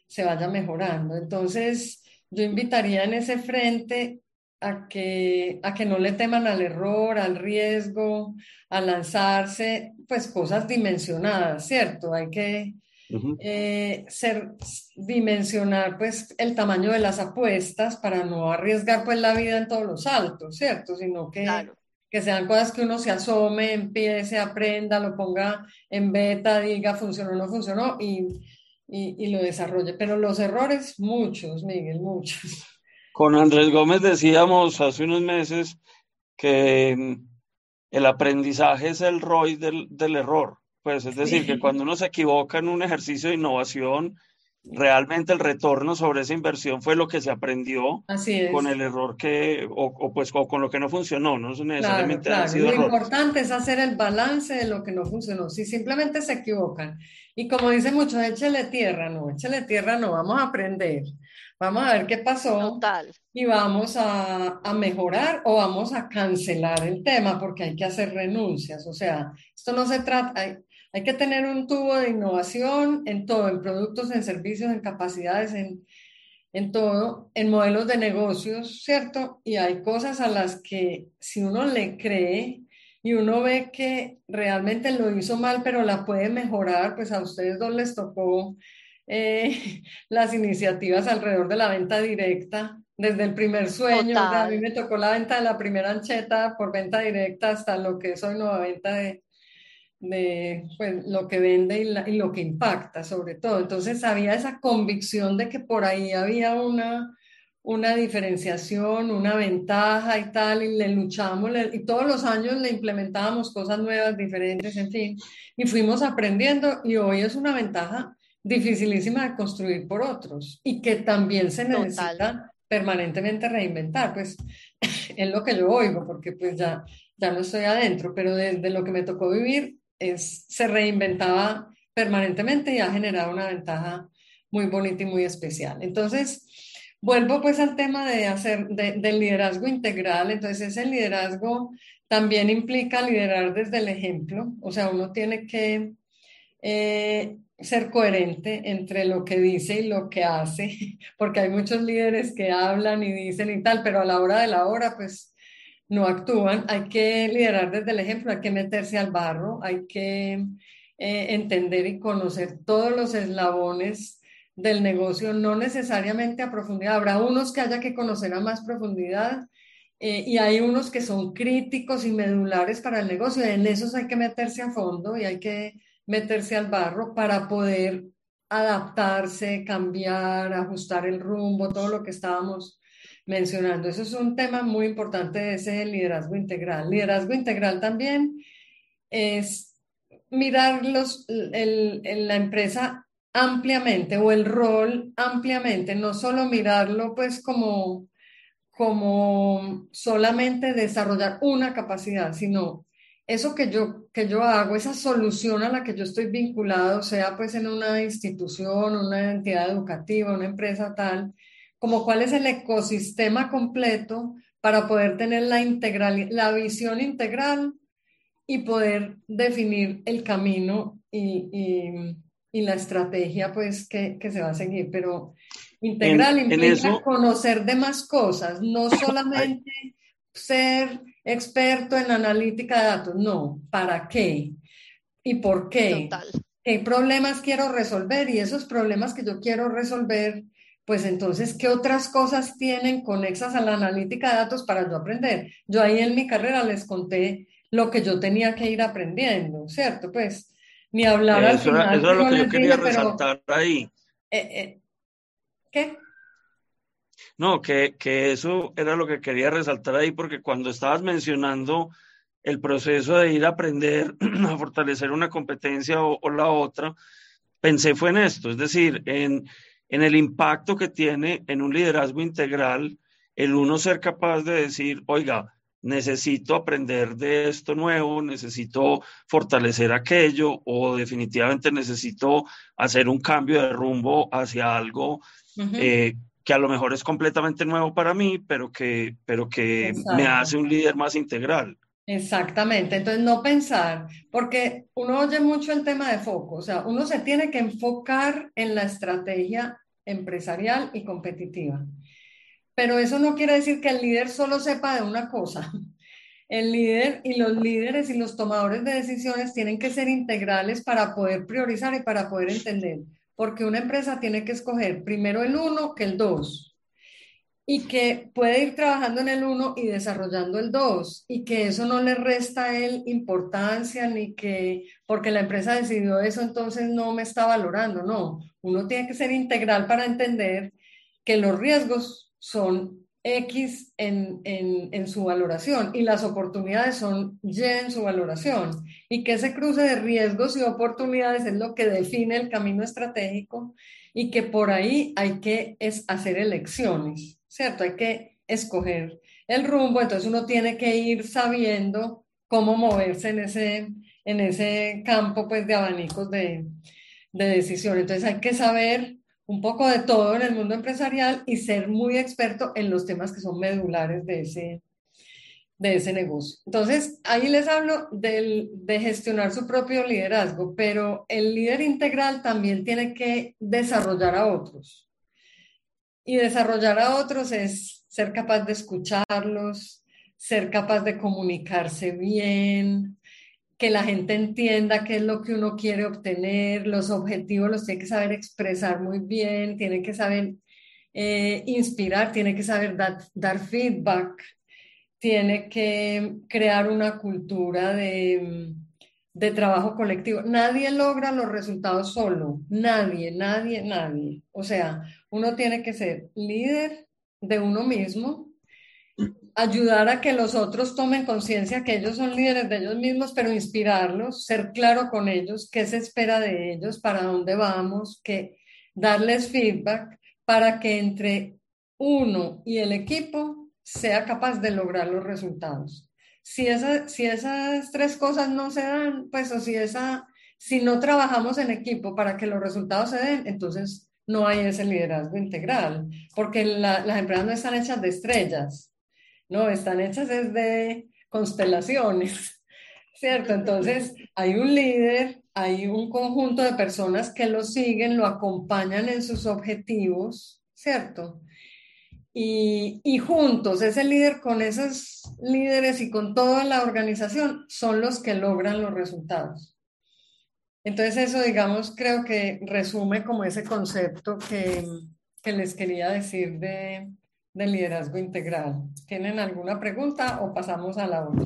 se vaya mejorando. Entonces, yo invitaría en ese frente a que, a que no le teman al error, al riesgo, a lanzarse, pues cosas dimensionadas, ¿cierto? Hay que, eh, ser, dimensionar pues el tamaño de las apuestas para no arriesgar pues la vida en todos los saltos, ¿cierto? Sino que, que sean cosas que uno se asome, empiece, aprenda, lo ponga en beta, diga funcionó o no funcionó y, y, y lo desarrolle. Pero los errores, muchos, Miguel, muchos. Con Andrés Gómez decíamos hace unos meses que mm, el aprendizaje es el ROI del, del error. Pues es decir, que cuando uno se equivoca en un ejercicio de innovación, realmente el retorno sobre esa inversión fue lo que se aprendió con el error que, o, pues con lo que no funcionó, no necesariamente ha sido Lo importante es hacer el balance de lo que no funcionó. Si simplemente se equivocan, y como dice mucho, échele tierra, no, échele tierra, no, vamos a aprender, vamos a ver qué pasó y vamos a, a mejorar o vamos a cancelar el tema porque hay que hacer renuncias. O sea, esto no se trata, hay que tener un tubo de innovación en todo, en productos, en servicios, en capacidades, en, en todo, en modelos de negocios, ¿cierto? Y hay cosas a las que si uno le cree y uno ve que realmente lo hizo mal, pero la puede mejorar, pues a ustedes dos les tocó eh, [LAUGHS] las iniciativas alrededor de la venta directa, desde el primer sueño, a mí me tocó la venta de la primera ancheta por venta directa hasta lo que es hoy nueva venta de de pues, lo que vende y, lo que impacta sobre todo. Entonces había esa convicción de que por ahí había una, una diferenciación, una ventaja y tal, y le luchamos, y todos los años le implementábamos cosas nuevas, diferentes, en fin, y fuimos aprendiendo y hoy es una ventaja dificilísima de construir por otros y que también se necesita permanentemente reinventar, pues [LAUGHS] es lo que yo oigo, porque pues ya, ya no estoy adentro, pero desde lo que me tocó vivir, se reinventaba permanentemente y ha generado una ventaja muy bonita y muy especial. Entonces, vuelvo pues al tema de hacer del liderazgo integral. Entonces, ese liderazgo también implica liderar desde el ejemplo. O sea, uno tiene que eh, ser coherente entre lo que dice y lo que hace, [LAUGHS] porque hay muchos líderes que hablan y dicen y tal, pero a la hora de la hora, pues no actúan. Hay que liderar desde el ejemplo, hay que meterse al barro, hay que eh, entender y conocer todos los eslabones del negocio, no necesariamente a profundidad. Habrá unos que haya que conocer a más profundidad eh, y hay unos que son críticos y medulares para el negocio. En esos hay que meterse a fondo y hay que meterse al barro para poder adaptarse, cambiar, ajustar el rumbo, todo lo que estábamos mencionando. Eso es un tema muy importante ese liderazgo integral. Liderazgo integral también es mirar los, la empresa ampliamente o el rol ampliamente, no solo mirarlo pues como, como solamente desarrollar una capacidad, sino eso que yo, que yo hago, esa solución a la que yo estoy vinculado, sea pues en una institución, una entidad educativa, una empresa tal, como cuál es el ecosistema completo para poder tener la, integral, la visión integral y poder definir el camino y, y, la estrategia pues que, que, se va a seguir. Pero integral implica conocer de más cosas, no solamente ser experto en analítica de datos, no, ¿para qué? ¿Y por qué? ¿Qué problemas quiero resolver? Y esos problemas que yo quiero resolver, pues entonces, ¿qué otras cosas tienen conexas a la analítica de datos para yo aprender? Yo ahí en mi carrera les conté lo que yo tenía que ir aprendiendo, ¿cierto? Pues ni hablar al final. Eso es lo que yo quería resaltar ahí. Eh, eh, ¿Qué? No, que, que eso era lo que quería resaltar ahí, porque cuando estabas mencionando el proceso de ir a aprender [CLEARS THROAT] a fortalecer una competencia o, la otra, pensé fue en esto, es decir, en, en el impacto que tiene en un liderazgo integral el uno ser capaz de decir, oiga, necesito aprender de esto nuevo, necesito fortalecer aquello o definitivamente necesito hacer un cambio de rumbo hacia algo que a lo mejor es completamente nuevo para mí, pero que, pero que me hace un líder más integral. Exactamente, entonces no pensar, porque uno oye mucho el tema de foco, o sea, uno se tiene que enfocar en la estrategia empresarial y competitiva, pero eso no quiere decir que el líder solo sepa de una cosa. El líder y los líderes y los tomadores de decisiones tienen que ser integrales para poder priorizar y para poder entender porque una empresa tiene que escoger primero el uno que el dos y que puede ir trabajando en el uno y desarrollando el dos y que eso no le resta a él importancia ni que porque la empresa decidió eso entonces no me está valorando, no, uno tiene que ser integral para entender que los riesgos son X en, en, su valoración y las oportunidades son Y en su valoración y que ese cruce de riesgos y oportunidades es lo que define el camino estratégico y que por ahí hay que es hacer elecciones, ¿cierto? Hay que escoger el rumbo, entonces uno tiene que ir sabiendo cómo moverse en ese, en ese campo pues de abanicos de, de decisión. Entonces hay que saber un poco de todo en el mundo empresarial y ser muy experto en los temas que son medulares de ese, de ese negocio. Entonces, ahí les hablo del, de gestionar su propio liderazgo, pero el líder integral también tiene que desarrollar a otros. Y desarrollar a otros es ser capaz de escucharlos, ser capaz de comunicarse bien, que la gente entienda qué es lo que uno quiere obtener, los objetivos los tiene que saber expresar muy bien, tiene que saber eh, inspirar, tiene que saber dar feedback, tiene que crear una cultura de, de trabajo colectivo. Nadie logra los resultados solo, nadie, nadie, nadie. O sea, uno tiene que ser líder de uno mismo, ayudar a que los otros tomen conciencia que ellos son líderes de ellos mismos, pero inspirarlos, ser claro con ellos, qué se espera de ellos, para dónde vamos, que darles feedback para que entre uno y el equipo sea capaz de lograr los resultados. Si, si esas tres cosas no se dan, pues o si, esa, si no trabajamos en equipo para que los resultados se den, entonces no hay ese liderazgo integral, porque las empresas no están hechas de estrellas, no, están hechas desde constelaciones, [LAUGHS] ¿cierto? Entonces, hay un líder, hay un conjunto de personas que lo siguen, lo acompañan en sus objetivos, ¿cierto? Y, y, juntos, ese líder con esos líderes y con toda la organización son los que logran los resultados. Entonces eso, digamos, creo que resume como ese concepto que, que les quería decir de, de liderazgo integral. ¿Tienen alguna pregunta o pasamos a la otra?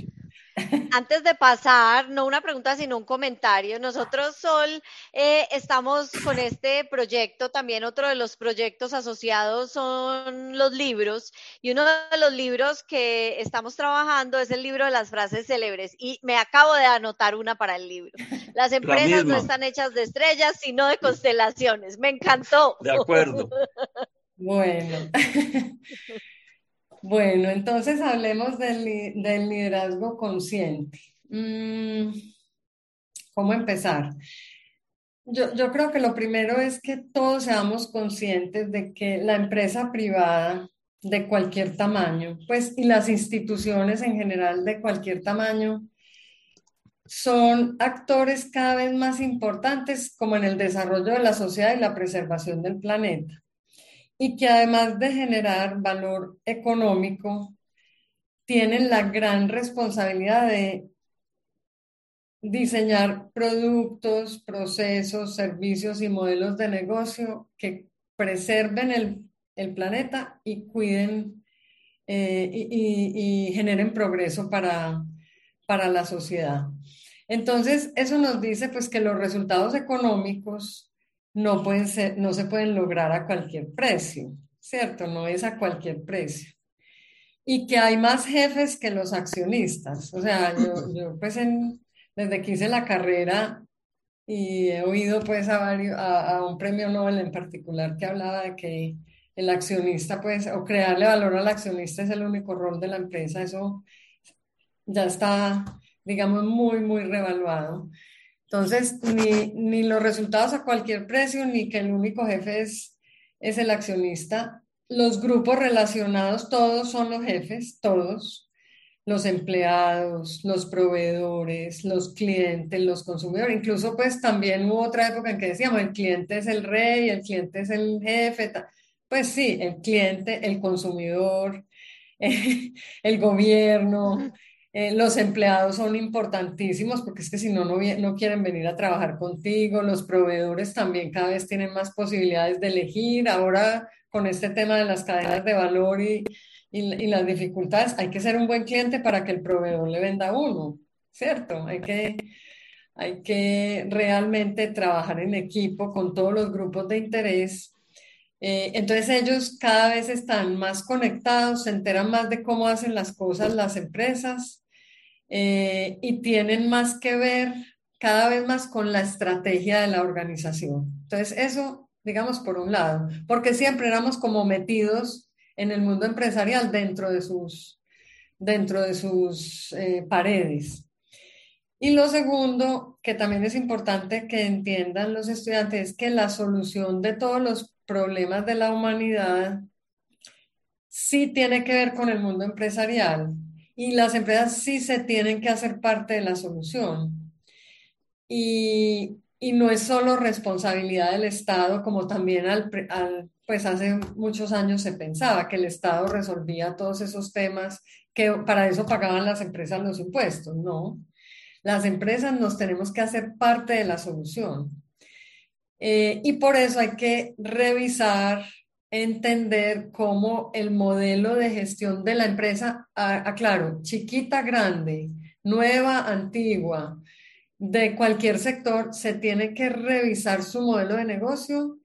Antes de pasar, no una pregunta, sino un comentario. Nosotros, Sol, eh, estamos con este proyecto, también otro de los proyectos asociados son los libros, y uno de los libros que estamos trabajando es el libro de las frases célebres, y me acabo de anotar una para el libro. Las empresas no están hechas de estrellas, sino de constelaciones. Me encantó. De acuerdo. [LAUGHS] Bueno. [LAUGHS] Bueno, entonces hablemos del, liderazgo consciente. Mm, ¿Cómo empezar? Yo, creo que lo primero es que todos seamos conscientes de que la empresa privada de cualquier tamaño, pues, y las instituciones en general de cualquier tamaño, son actores cada vez más importantes como en el desarrollo de la sociedad y la preservación del planeta y que además de generar valor económico, tienen la gran responsabilidad de diseñar productos, procesos, servicios y modelos de negocio que preserven el, planeta y cuiden eh, y, generen progreso para, para la sociedad. Entonces, eso nos dice pues que los resultados económicos no, pueden ser, no se pueden lograr a cualquier precio, ¿cierto? No es a cualquier precio. Y que hay más jefes que los accionistas. O sea, yo, [LAUGHS] pues desde que hice la carrera y he oído pues a, varios, a, a un premio Nobel en particular que hablaba de que el accionista, pues, o crearle valor al accionista es el único rol de la empresa, eso ya está, digamos, muy, muy revaluado. Entonces, ni, los resultados a cualquier precio, ni que el único jefe es, es el accionista. Los grupos relacionados, todos son los jefes, todos. Los empleados, los proveedores, los clientes, los consumidores. Incluso, pues también hubo otra época en que decíamos, el cliente es el rey, el cliente es el jefe. Pues sí, el cliente, el consumidor, [LAUGHS] el gobierno, eh, los empleados son importantísimos porque es que si no, no, quieren venir a trabajar contigo. Los proveedores también cada vez tienen más posibilidades de elegir. Ahora con este tema de las cadenas de valor y, y, las dificultades, hay que ser un buen cliente para que el proveedor le venda a uno, ¿cierto? Hay que, hay que realmente trabajar en equipo con todos los grupos de interés. Eh, entonces ellos cada vez están más conectados, se enteran más de cómo hacen las cosas las empresas eh, y tienen más que ver cada vez más con la estrategia de la organización. Entonces, eso, digamos, por un lado, porque siempre éramos como metidos en el mundo empresarial dentro de sus, dentro de sus eh, paredes. Y lo segundo, que también es importante que entiendan los estudiantes, es que la solución de todos los problemas de la humanidad sí tiene que ver con el mundo empresarial y las empresas sí se tienen que hacer parte de la solución. Y, y no es solo responsabilidad del Estado, como también al, pues hace muchos años se pensaba que el Estado resolvía todos esos temas, que para eso pagaban las empresas los impuestos, no. Las empresas nos tenemos que hacer parte de la solución. Eh, y por eso hay que revisar entender cómo el modelo de gestión de la empresa, aclaro, chiquita, grande, nueva, antigua, de cualquier sector, se tiene que revisar su modelo de negocio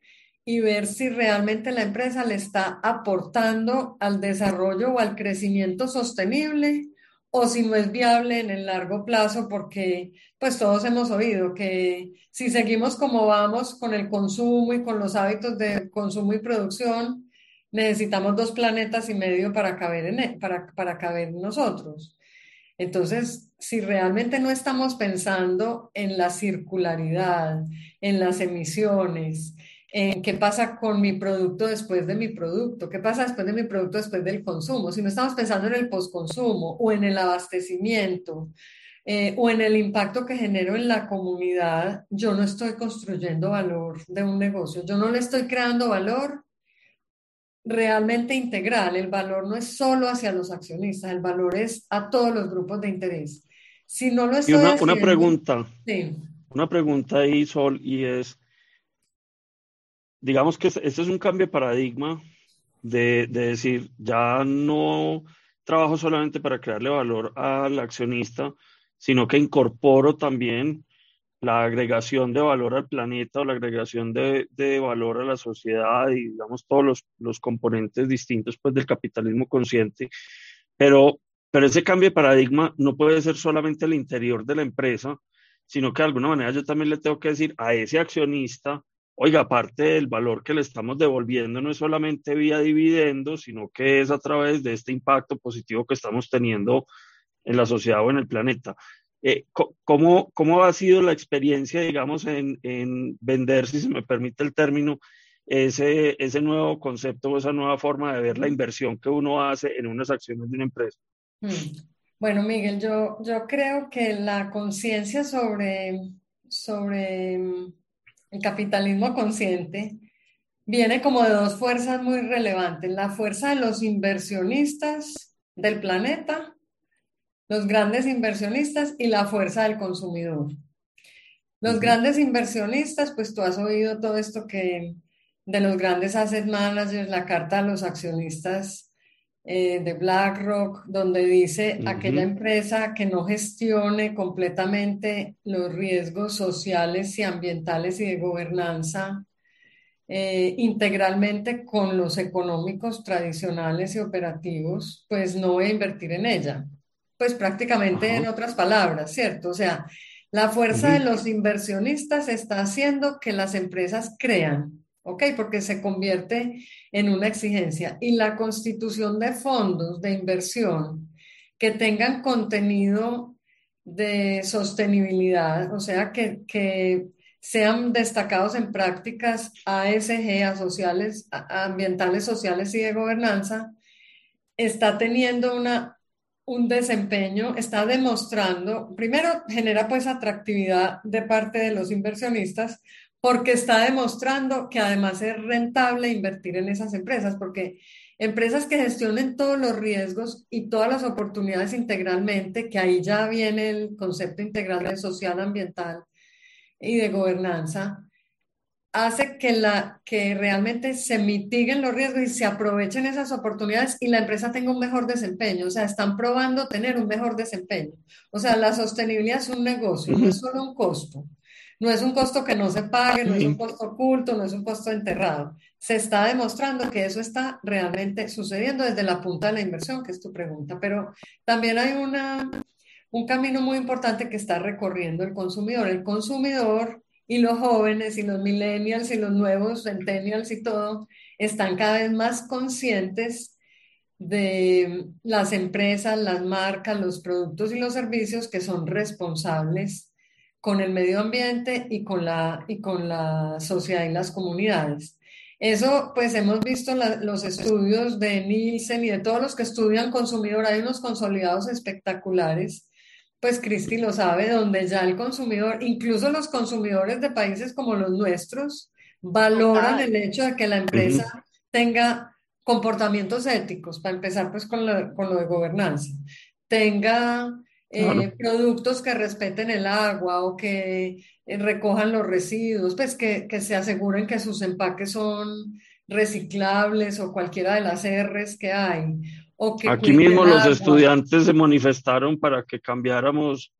y ver si realmente la empresa le está aportando al desarrollo o al crecimiento sostenible o si no es viable en el largo plazo, porque pues todos hemos oído que si seguimos como vamos con el consumo y con los hábitos de consumo y producción, necesitamos dos planetas y medio para caber en, e, para, para caber nosotros. Entonces, si realmente no estamos pensando en la circularidad, en las emisiones, en qué pasa con mi producto después de mi producto, qué pasa después de mi producto después del consumo. Si no estamos pensando en el postconsumo o en el abastecimiento eh, o en el impacto que genero en la comunidad, yo no estoy construyendo valor de un negocio, yo no le estoy creando valor realmente integral. El valor no es solo hacia los accionistas, el valor es a todos los grupos de interés. Si no lo estoy una, una pregunta. Una pregunta ahí, Sol, y es, digamos que este es un cambio de paradigma de, decir, ya no trabajo solamente para crearle valor al accionista, sino que incorporo también la agregación de valor al planeta o la agregación de, de valor a la sociedad y digamos todos los, los, componentes distintos pues del capitalismo consciente. Pero, pero ese cambio de paradigma no puede ser solamente el interior de la empresa, sino que de alguna manera yo también le tengo que decir a ese accionista, oiga, aparte del valor que le estamos devolviendo no es solamente vía dividendos, sino que es a través de este impacto positivo que estamos teniendo en la sociedad o en el planeta. Eh, ¿cómo, ¿Cómo ha sido la experiencia, digamos, en, en, vender, si se me permite el término, ese, ese nuevo concepto o esa nueva forma de ver la inversión que uno hace en unas acciones de una empresa? Hmm. Bueno, Miguel, yo, yo creo que la conciencia sobre, sobre mm, el capitalismo consciente viene como de dos fuerzas muy relevantes. La fuerza de los inversionistas del planeta los grandes inversionistas y la fuerza del consumidor. Los grandes inversionistas, pues tú has oído todo esto que de los grandes asset managers, la carta a los accionistas eh, de BlackRock, donde dice aquella empresa que no gestione completamente los riesgos sociales y ambientales y de gobernanza eh, integralmente con los económicos tradicionales y operativos, pues no voy a invertir en ella. Pues prácticamente en otras palabras, ¿cierto? O sea, la fuerza de los inversionistas está haciendo que las empresas crean, ¿ok? Porque se convierte en una exigencia. Y la constitución de fondos de inversión que tengan contenido de sostenibilidad, o sea, que, que sean destacados en prácticas ASG, a sociales, ambientales, sociales y de gobernanza, está teniendo una un desempeño, está demostrando, primero genera pues atractividad de parte de los inversionistas porque está demostrando que además es rentable invertir en esas empresas, porque empresas que gestionen todos los riesgos y todas las oportunidades integralmente, que ahí ya viene el concepto integral de social, ambiental y de gobernanza, hace que, la, que realmente se mitiguen los riesgos y se aprovechen esas oportunidades y la empresa tenga un mejor desempeño. O sea, están probando tener un mejor desempeño. O sea, la sostenibilidad es un negocio, no es solo un costo. No es un costo que no se pague, no es un costo oculto, no es un costo enterrado. Se está demostrando que eso está realmente sucediendo desde la punta de la inversión, que es tu pregunta. Pero también hay una, un camino muy importante que está recorriendo el consumidor. El consumidor y los jóvenes y los millennials y los nuevos centennials y todo están cada vez más conscientes de las empresas, las marcas, los productos y los servicios que son responsables con el medio ambiente y con la, y con la sociedad y las comunidades. Eso, pues hemos visto los estudios de Nielsen y de todos los que estudian consumidor, hay unos consolidados espectaculares. Pues Cristi lo sabe, donde ya el consumidor, incluso los consumidores de países como los nuestros, valoran el hecho de que la empresa tenga comportamientos éticos, para empezar pues con con lo de gobernanza, tenga eh, productos que respeten el agua o que eh, recojan los residuos, pues que, que, se aseguren que sus empaques son reciclables o cualquiera de las R's que hay, Aquí mismo los estudiantes se manifestaron para que cambiáramos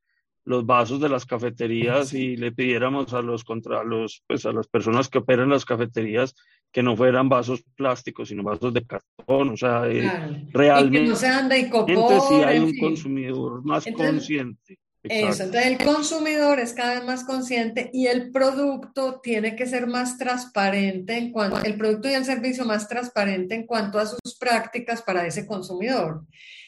los vasos de las cafeterías y le pidiéramos a los contra los pues a las personas que operan las cafeterías que no fueran vasos plásticos sino vasos de cartón o sea eh, realmente no sean de icopor, si hay un consumidor más consciente. eso, entonces el consumidor es cada vez más consciente y el producto tiene que ser más transparente en cuanto, el producto y el servicio más transparente en cuanto a sus prácticas para ese consumidor.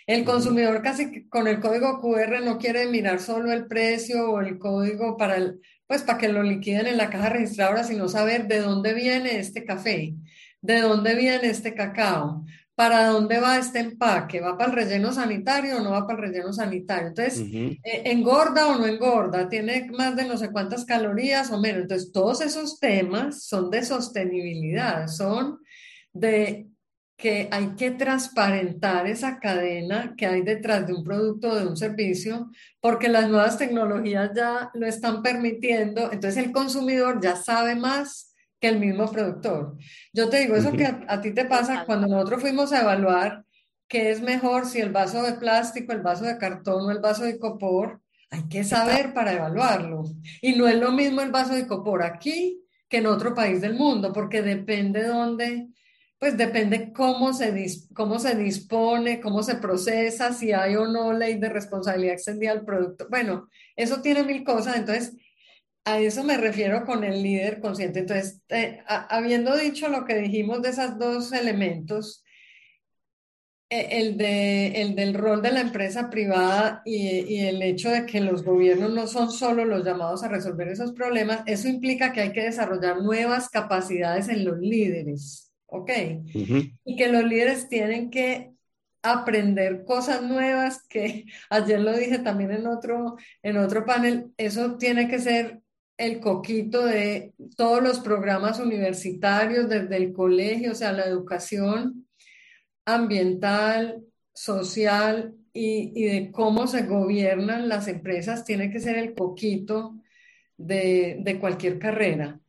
El consumidor casi con el código QR no quiere mirar solo el precio o el código para el, pues para que lo liquiden en la caja registradora, sino saber de dónde viene este café, de dónde viene este cacao, ¿para dónde va este empaque? ¿Va para el relleno sanitario o no va para el relleno sanitario? Entonces, eh, ¿engorda o no engorda? ¿Tiene más de no sé cuántas calorías o menos? Entonces, todos esos temas son de sostenibilidad, son de que hay que transparentar esa cadena que hay detrás de un producto o de un servicio, porque las nuevas tecnologías ya lo están permitiendo, entonces el consumidor ya sabe más que el mismo productor. Yo te digo, eso que a, ti te pasa cuando nosotros fuimos a evaluar qué es mejor, si el vaso de plástico, el vaso de cartón o el vaso de copor, hay que saber para evaluarlo. Y no es lo mismo el vaso de copor aquí que en otro país del mundo, porque depende dónde, pues depende cómo se, cómo se dispone, cómo se procesa, si hay o no ley de responsabilidad extendida al producto. Bueno, eso tiene mil cosas, entonces a eso me refiero con el líder consciente. Entonces, eh, habiendo dicho lo que dijimos de esos dos elementos, e, el, de, el del rol de la empresa privada y, y, el hecho de que los gobiernos no son solo los llamados a resolver esos problemas, eso implica que hay que desarrollar nuevas capacidades en los líderes, ¿ok? Y que los líderes tienen que aprender cosas nuevas que [LAUGHS] ayer lo dije también en otro, en otro panel, eso tiene que ser el coquito de todos los programas universitarios, desde el colegio, o sea, la educación ambiental, social y, de cómo se gobiernan las empresas, tiene que ser el coquito de, de cualquier carrera.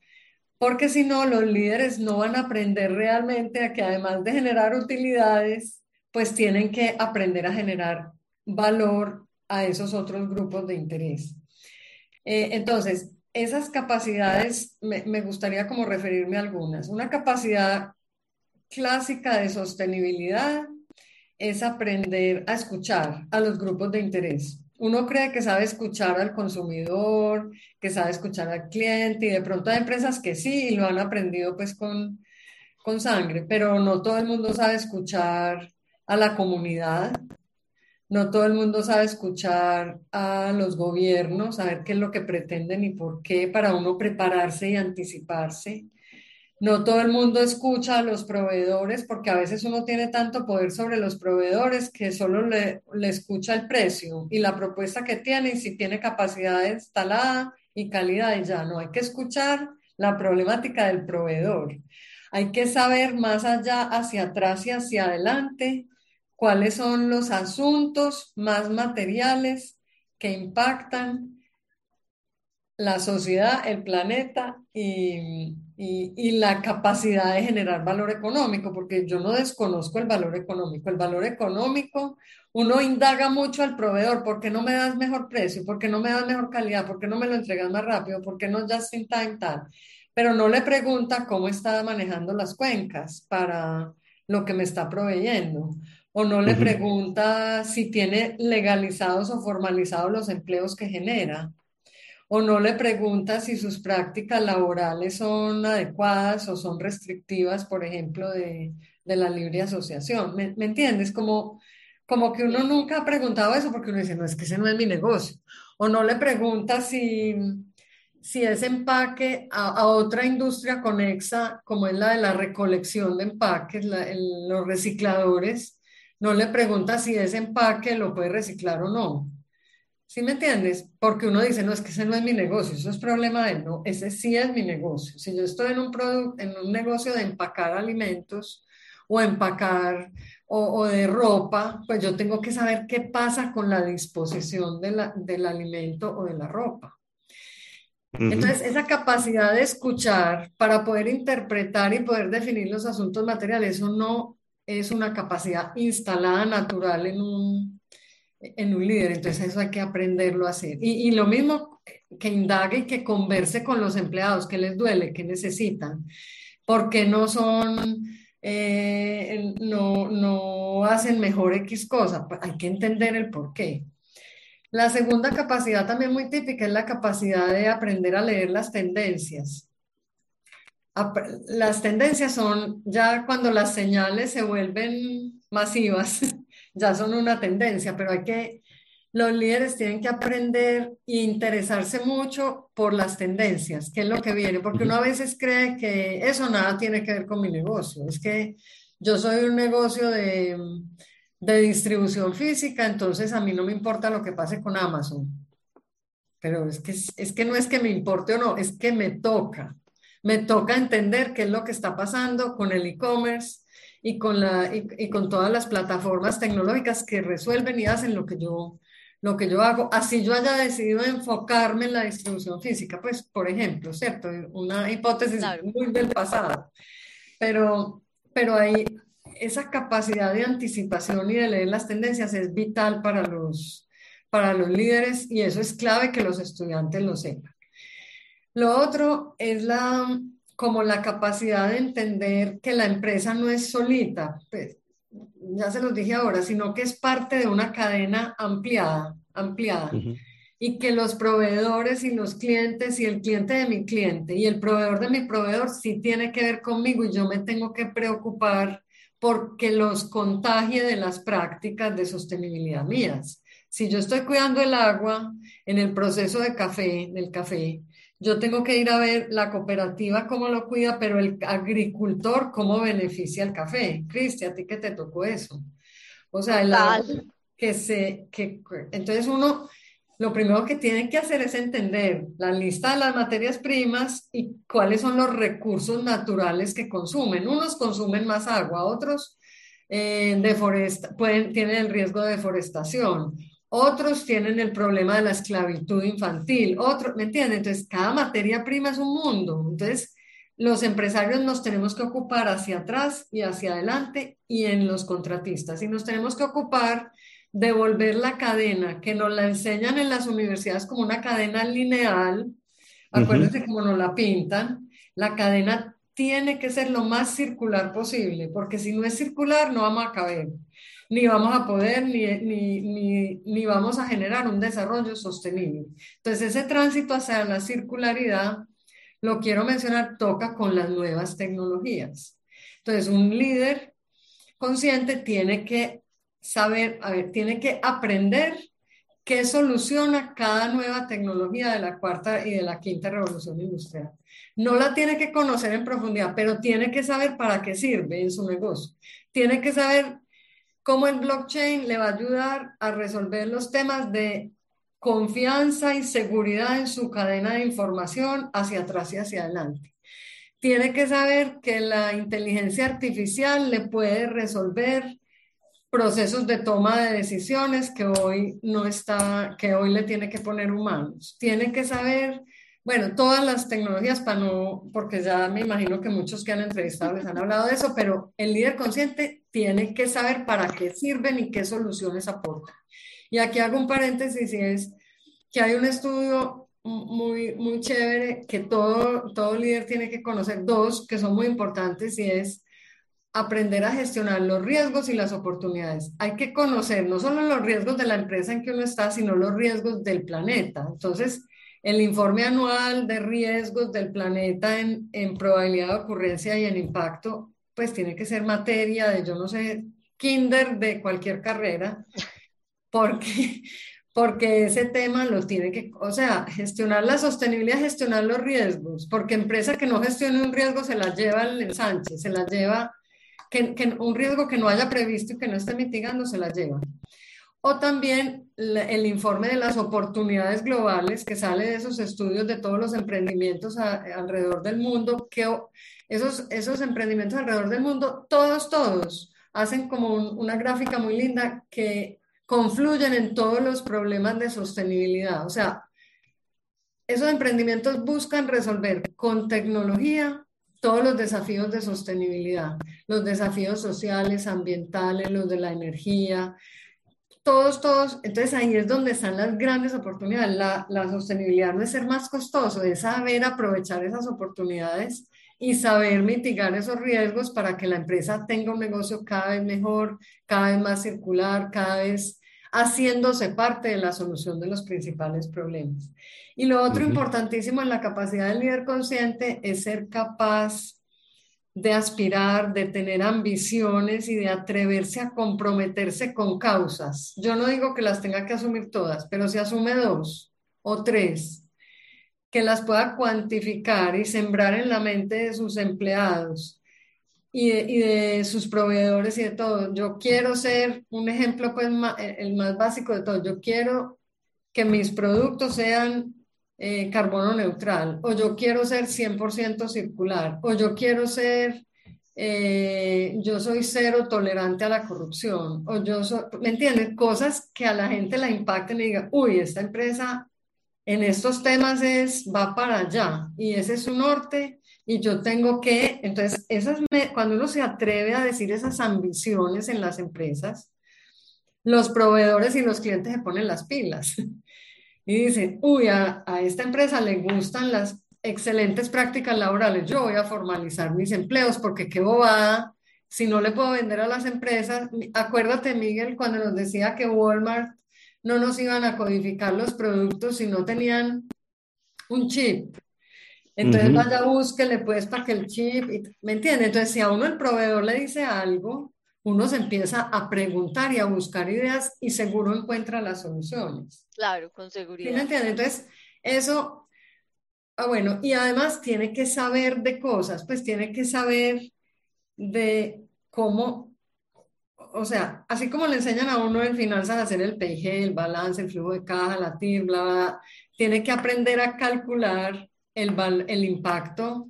Porque si no, los líderes no van a aprender realmente a que además de generar utilidades, pues tienen que aprender a generar valor a esos otros grupos de interés. Eh, entonces, esas capacidades, me, gustaría como referirme a algunas. Una capacidad clásica de sostenibilidad es aprender a escuchar a los grupos de interés. Uno cree que sabe escuchar al consumidor, que sabe escuchar al cliente y de pronto hay empresas que sí y lo han aprendido pues con, con sangre, pero no todo el mundo sabe escuchar a la comunidad, no todo el mundo sabe escuchar a los gobiernos, saber qué es lo que pretenden y por qué, para uno prepararse y anticiparse. No todo el mundo escucha a los proveedores porque a veces uno tiene tanto poder sobre los proveedores que solo le, le escucha el precio y la propuesta que tiene y si tiene capacidad instalada y calidad y ya no. Hay que escuchar la problemática del proveedor. Hay que saber más allá, hacia atrás y hacia adelante, cuáles son los asuntos más materiales que impactan la sociedad, el planeta y, la capacidad de generar valor económico, porque yo no desconozco el valor económico. El valor económico, uno indaga mucho al proveedor, ¿por qué no me das mejor precio? ¿Por qué no me das mejor calidad? ¿Por qué no me lo entregas más rápido? ¿Por qué no just in time tal? Pero no le pregunta cómo está manejando las cuencas para lo que me está proveyendo o no le pregunta si tiene legalizados o formalizados los empleos que genera, o no le pregunta si sus prácticas laborales son adecuadas o son restrictivas, por ejemplo, de, la libre asociación. ¿Me, entiendes? Como, como que uno nunca ha preguntado eso porque uno dice, no, es que ese no es mi negocio. O no le pregunta si, si ese empaque a, otra industria conexa, como es la de la recolección de empaques, los recicladores, no le pregunta si ese empaque lo puede reciclar o no. ¿Sí me entiendes? Porque uno dice, no, es que ese no es mi negocio, eso es problema de él. No, ese sí es mi negocio. Si yo estoy en un, en un negocio de empacar alimentos o empacar o, de ropa, pues yo tengo que saber qué pasa con la disposición del alimento o de la ropa. Entonces, esa capacidad de escuchar para poder interpretar y poder definir los asuntos materiales, eso no es una capacidad instalada natural en un, en un líder, entonces eso hay que aprenderlo a hacer. Y, lo mismo que indague y que converse con los empleados, qué les duele, qué necesitan, porque no son, eh, no, no hacen mejor X cosa, pues hay que entender el por qué. La segunda capacidad también muy típica es la capacidad de aprender a leer las tendencias las tendencias son ya cuando las señales se vuelven masivas, [LAUGHS] ya son una tendencia, pero hay que, los líderes tienen que aprender e interesarse mucho por las tendencias, qué es lo que viene, porque uno a veces cree que eso nada tiene que ver con mi negocio, es que yo soy un negocio de, de distribución física, entonces a mí no me importa lo que pase con Amazon, pero es que, es que no es que me importe o no, es que me toca. Me toca entender qué es lo que está pasando con el e-commerce y, con la, y, con todas las plataformas tecnológicas que resuelven y hacen lo que yo, lo que yo hago. Así yo haya decidido enfocarme en la distribución física, pues, por ejemplo, ¿cierto? Una hipótesis muy del pasado. Pero, pero ahí esa capacidad de anticipación y de leer las tendencias es vital para los, para los líderes y eso es clave que los estudiantes lo sepan. Lo otro es la, como la capacidad de entender que la empresa no es solita, pues, ya se los dije ahora, sino que es parte de una cadena ampliada, ampliada. Y que los proveedores y los clientes y el cliente de mi cliente y el proveedor de mi proveedor sí tiene que ver conmigo y yo me tengo que preocupar porque los contagie de las prácticas de sostenibilidad mías. Si yo estoy cuidando el agua en el proceso de café, del café, yo tengo que ir a ver la cooperativa cómo lo cuida, pero el agricultor cómo beneficia el café. Cristi, a ti que te tocó eso. O sea, el que se, que, entonces uno, lo primero que tiene que hacer es entender la lista de las materias primas y cuáles son los recursos naturales que consumen. Unos consumen más agua, otros eh, pueden, tienen el riesgo de deforestación otros tienen el problema de la esclavitud infantil, otros, ¿me entienden? Entonces, cada materia prima es un mundo. Entonces, los empresarios nos tenemos que ocupar hacia atrás y hacia adelante y en los contratistas. Y nos tenemos que ocupar de volver la cadena, que nos la enseñan en las universidades como una cadena lineal. Acuérdense cómo nos la pintan. La cadena tiene que ser lo más circular posible, porque si no es circular, no vamos a caber ni vamos a poder, ni, ni, ni, vamos a generar un desarrollo sostenible. Entonces, ese tránsito hacia la circularidad, lo quiero mencionar, toca con las nuevas tecnologías. Entonces, un líder consciente tiene que saber, a ver, tiene que aprender qué soluciona cada nueva tecnología de la cuarta y de la quinta revolución industrial. No la tiene que conocer en profundidad, pero tiene que saber para qué sirve en su negocio. Tiene que saber cómo el blockchain le va a ayudar a resolver los temas de confianza y seguridad en su cadena de información hacia atrás y hacia adelante. Tiene que saber que la inteligencia artificial le puede resolver procesos de toma de decisiones que hoy no está, que hoy le tiene que poner humanos. Tiene que saber bueno, todas las tecnologías para no, porque ya me imagino que muchos que han entrevistado les han hablado de eso, pero el líder consciente tiene que saber para qué sirven y qué soluciones aportan. Y aquí hago un paréntesis y es que hay un estudio muy, muy chévere que todo, todo líder tiene que conocer, dos que son muy importantes y es aprender a gestionar los riesgos y las oportunidades. Hay que conocer no solo los riesgos de la empresa en que uno está, sino los riesgos del planeta. Entonces, el informe anual de riesgos del planeta en, probabilidad de ocurrencia y en impacto, pues tiene que ser materia de, yo no sé, kinder de cualquier carrera, porque, [LAUGHS] porque ese tema lo tiene que, o sea, gestionar la sostenibilidad, gestionar los riesgos, porque empresa que no gestione un riesgo se la lleva el Sánchez, se la lleva, que, un riesgo que no haya previsto y que no esté mitigando, se la lleva o también el informe de las oportunidades globales que sale de esos estudios de todos los emprendimientos alrededor del mundo, que esos, esos emprendimientos alrededor del mundo, todos, todos, hacen como una gráfica muy linda que confluyen en todos los problemas de sostenibilidad. O sea, esos emprendimientos buscan resolver con tecnología todos los desafíos de sostenibilidad, los desafíos sociales, ambientales, los de la energía, todos, todos, entonces ahí es donde están las grandes oportunidades. La, la, sostenibilidad no es ser más costoso, es saber aprovechar esas oportunidades y saber mitigar esos riesgos para que la empresa tenga un negocio cada vez mejor, cada vez más circular, cada vez haciéndose parte de la solución de los principales problemas. Y lo otro importantísimo en la capacidad del líder consciente es ser capaz de aspirar, de tener ambiciones y de atreverse a comprometerse con causas. Yo no digo que las tenga que asumir todas, pero si asume dos o tres, que las pueda cuantificar y sembrar en la mente de sus empleados y de, sus proveedores y de todo. Yo quiero ser un ejemplo, pues, el más básico de todo. Yo quiero que mis productos sean eh, carbono neutral, o yo quiero ser 100% circular, o yo quiero ser, eh, yo soy cero tolerante a la corrupción, o yo soy, ¿me entiendes? Cosas que a la gente la impacten y diga, uy, esta empresa en estos temas es, va para allá, y ese es su norte, y yo tengo que, entonces, esas cuando uno se atreve a decir esas ambiciones en las empresas, los proveedores y los clientes se ponen las pilas y dicen, uy, a, a esta empresa le gustan las excelentes prácticas laborales, yo voy a formalizar mis empleos porque qué bobada, si no le puedo vender a las empresas, acuérdate Miguel cuando nos decía que Walmart no nos iban a codificar los productos si no tenían un chip. Entonces vaya, búsquele pues para que el chip, ¿me entiende? Entonces si a uno el proveedor le dice algo, uno se empieza a preguntar y a buscar ideas y seguro encuentra las soluciones. Claro, con seguridad. ¿Me entiende? Entonces, eso, ah, bueno, y además tiene que saber de cosas, pues tiene que saber de cómo, o sea, así como le enseñan a uno en finanzas a hacer el PIG, el balance, el flujo de caja, la TIR, bla, bla, tiene que aprender a calcular el, impacto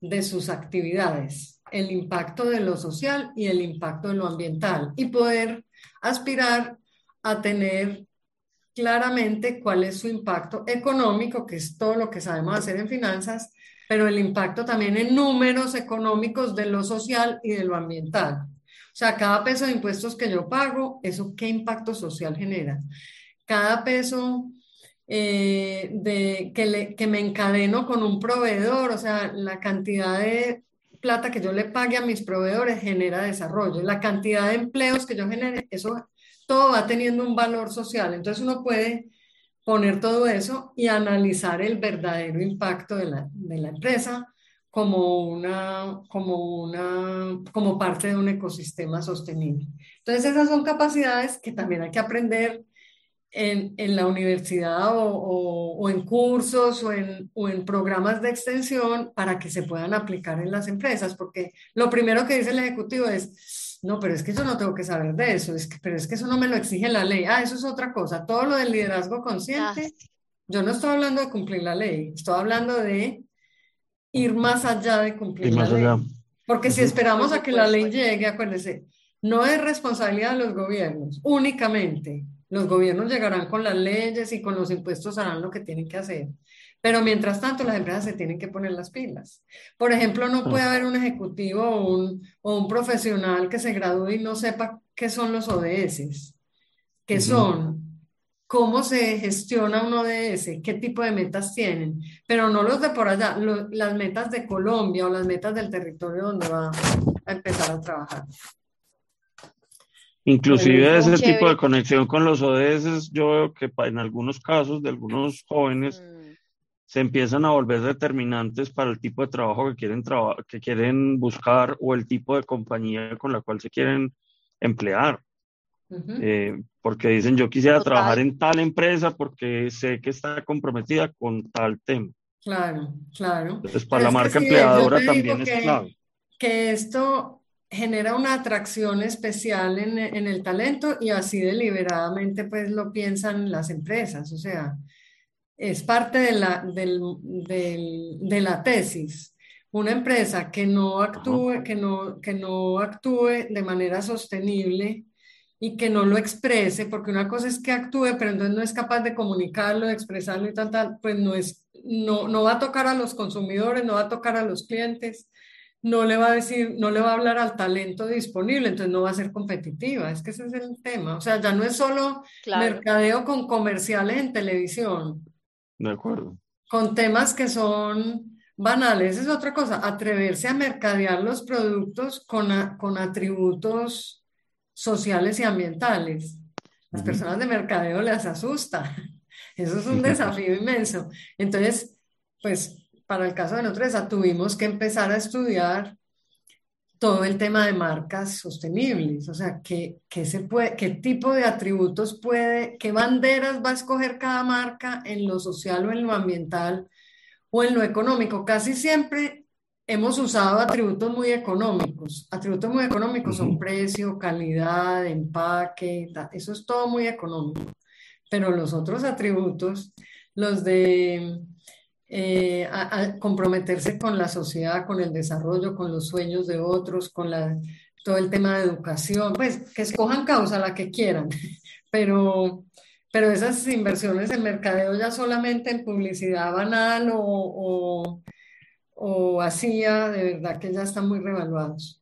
de sus actividades, el impacto de lo social y el impacto de lo ambiental y poder aspirar a tener claramente cuál es su impacto económico, que es todo lo que sabemos hacer en finanzas, pero el impacto también en números económicos de lo social y de lo ambiental. O sea, cada peso de impuestos que yo pago, ¿eso qué impacto social genera? Cada peso eh, de, que, que me encadeno con un proveedor, o sea, la cantidad de plata que yo le pague a mis proveedores genera desarrollo, la cantidad de empleos que yo genere, eso todo va teniendo un valor social. Entonces uno puede poner todo eso y analizar el verdadero impacto de la, de la empresa como una, como una, como parte de un ecosistema sostenible. Entonces esas son capacidades que también hay que aprender en, en la universidad o, o, en cursos o en, o en programas de extensión para que se puedan aplicar en las empresas, porque lo primero que dice el ejecutivo es, no, pero es que yo no tengo que saber de eso, es que, pero es que eso no me lo exige la ley. Ah, eso es otra cosa. Todo lo del liderazgo consciente, ah, yo no estoy hablando de cumplir la ley, estoy hablando de ir más allá de cumplir la ley. Porque si esperamos a que la ley llegue, acuérdense, no es responsabilidad de los gobiernos únicamente. Los gobiernos llegarán con las leyes y con los impuestos harán lo que tienen que hacer. Pero mientras tanto, las empresas se tienen que poner las pilas. Por ejemplo, no puede haber un ejecutivo o un, o un profesional que se gradúe y no sepa qué son los ODS, qué son, cómo se gestiona un ODS, qué tipo de metas tienen, pero no los de por allá, las metas de Colombia o las metas del territorio donde va a empezar a trabajar. Inclusive ese tipo de conexión con los ODS, yo veo que en algunos casos de algunos jóvenes mm. se empiezan a volver determinantes para el tipo de trabajo que quieren, que quieren buscar o el tipo de compañía con la cual se quieren emplear. Eh, porque dicen, yo quisiera trabajar en tal empresa porque sé que está comprometida con tal tema. Claro, claro. Entonces, para la marca empleadora también es clave. Que esto genera una atracción especial en, en, el talento y así deliberadamente pues lo piensan las empresas, o sea, es parte de la, del, del, de la tesis. Una empresa que no actúe, que no, que no actúe de manera sostenible y que no lo exprese, porque una cosa es que actúe, pero entonces no es capaz de comunicarlo, de expresarlo y tal, tal, pues no, es, no, no va a tocar a los consumidores, no va a tocar a los clientes no le va a decir, no le va a hablar al talento disponible, entonces no va a ser competitiva. Es que ese es el tema. O sea, ya no es solo mercadeo con comerciales en televisión. De acuerdo. Con temas que son banales. es otra cosa. Atreverse a mercadear los productos con, con atributos sociales y ambientales. Las personas de mercadeo les asusta. [LAUGHS] Eso es un [LAUGHS] desafío inmenso. Entonces, pues para el caso de Nutresa, tuvimos que empezar a estudiar todo el tema de marcas sostenibles, o sea, qué, qué, se puede, qué tipo de atributos puede, qué banderas va a escoger cada marca en lo social o en lo ambiental o en lo económico. Casi siempre hemos usado atributos muy económicos. Atributos muy económicos son precio, calidad, empaque, eso es todo muy económico. Pero los otros atributos, los de eh, a, comprometerse con la sociedad, con el desarrollo, con los sueños de otros, con la, todo el tema de educación, pues que escojan causa la que quieran, [LAUGHS] pero, pero esas inversiones en mercadeo ya solamente en publicidad banal o, o hacía, de verdad que ya están muy revaluados.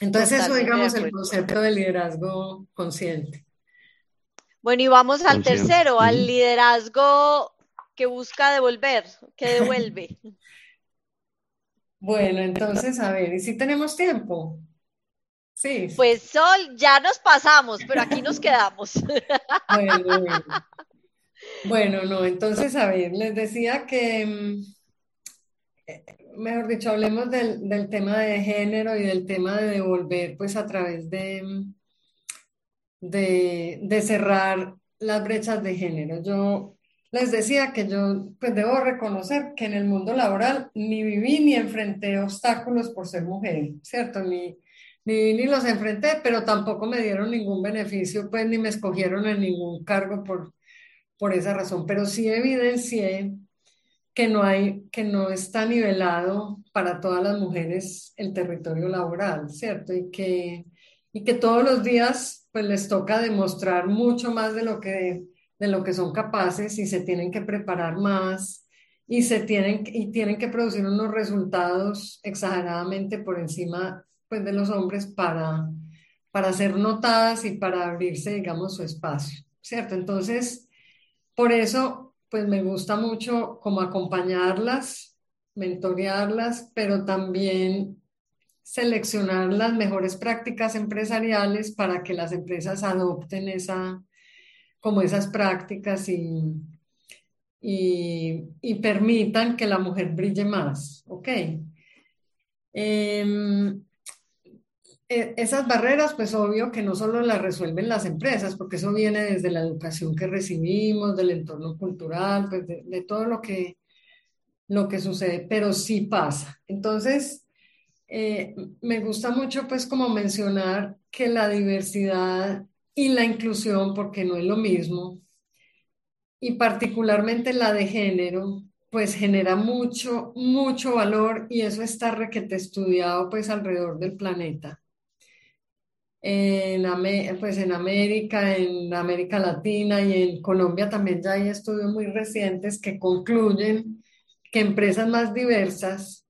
Entonces eso, digamos, el concepto de liderazgo consciente. Bueno, y vamos al tercero, al liderazgo que busca devolver, que devuelve. [LAUGHS] bueno, entonces, a ver, ¿y si tenemos tiempo? Sí. Pues Sol, ya nos pasamos, pero aquí nos quedamos. [LAUGHS] bueno, bueno, no, entonces, a ver, les decía que mm, mejor dicho, hablemos del, tema de género y del tema de devolver, pues a través de, de, cerrar las brechas de género. Yo les decía que yo pues debo reconocer que en el mundo laboral ni viví ni enfrenté obstáculos por ser mujer, ¿cierto? Ni, ni, ni los enfrenté, pero tampoco me dieron ningún beneficio, pues ni me escogieron en ningún cargo por, por esa razón, pero sí evidencié que no hay, que no está nivelado para todas las mujeres el territorio laboral, ¿cierto? Y que, y que todos los días pues les toca demostrar mucho más de lo que, de lo que son capaces y se tienen que preparar más y se tienen, y tienen que producir unos resultados exageradamente por encima pues, de los hombres para, para ser notadas y para abrirse, digamos, su espacio, ¿cierto? Entonces, por eso pues me gusta mucho como acompañarlas, mentorearlas, pero también seleccionar las mejores prácticas empresariales para que las empresas adopten esa, como esas prácticas y, y, permitan que la mujer brille más. ¿Ok? Em, e, esas barreras, pues obvio que no solo las resuelven las empresas, porque eso viene desde la educación que recibimos, del entorno cultural, pues de, todo lo que, lo que sucede, pero sí pasa. Entonces, eh, me gusta mucho pues como mencionar que la diversidad y la inclusión, porque no es lo mismo, y particularmente la de género, pues genera mucho, mucho valor y eso está requete estudiado pues alrededor del planeta. En, pues en América, en América Latina y en Colombia también ya hay estudios muy recientes que concluyen que empresas más diversas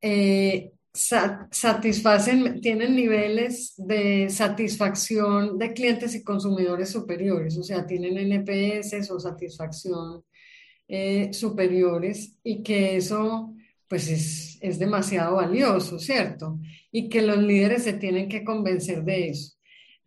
eh, satisfacen, tienen niveles de satisfacción de clientes y consumidores superiores, o sea, tienen NPS o satisfacción eh, superiores y que eso pues es, es demasiado valioso, ¿cierto? Y que los líderes se tienen que convencer de eso.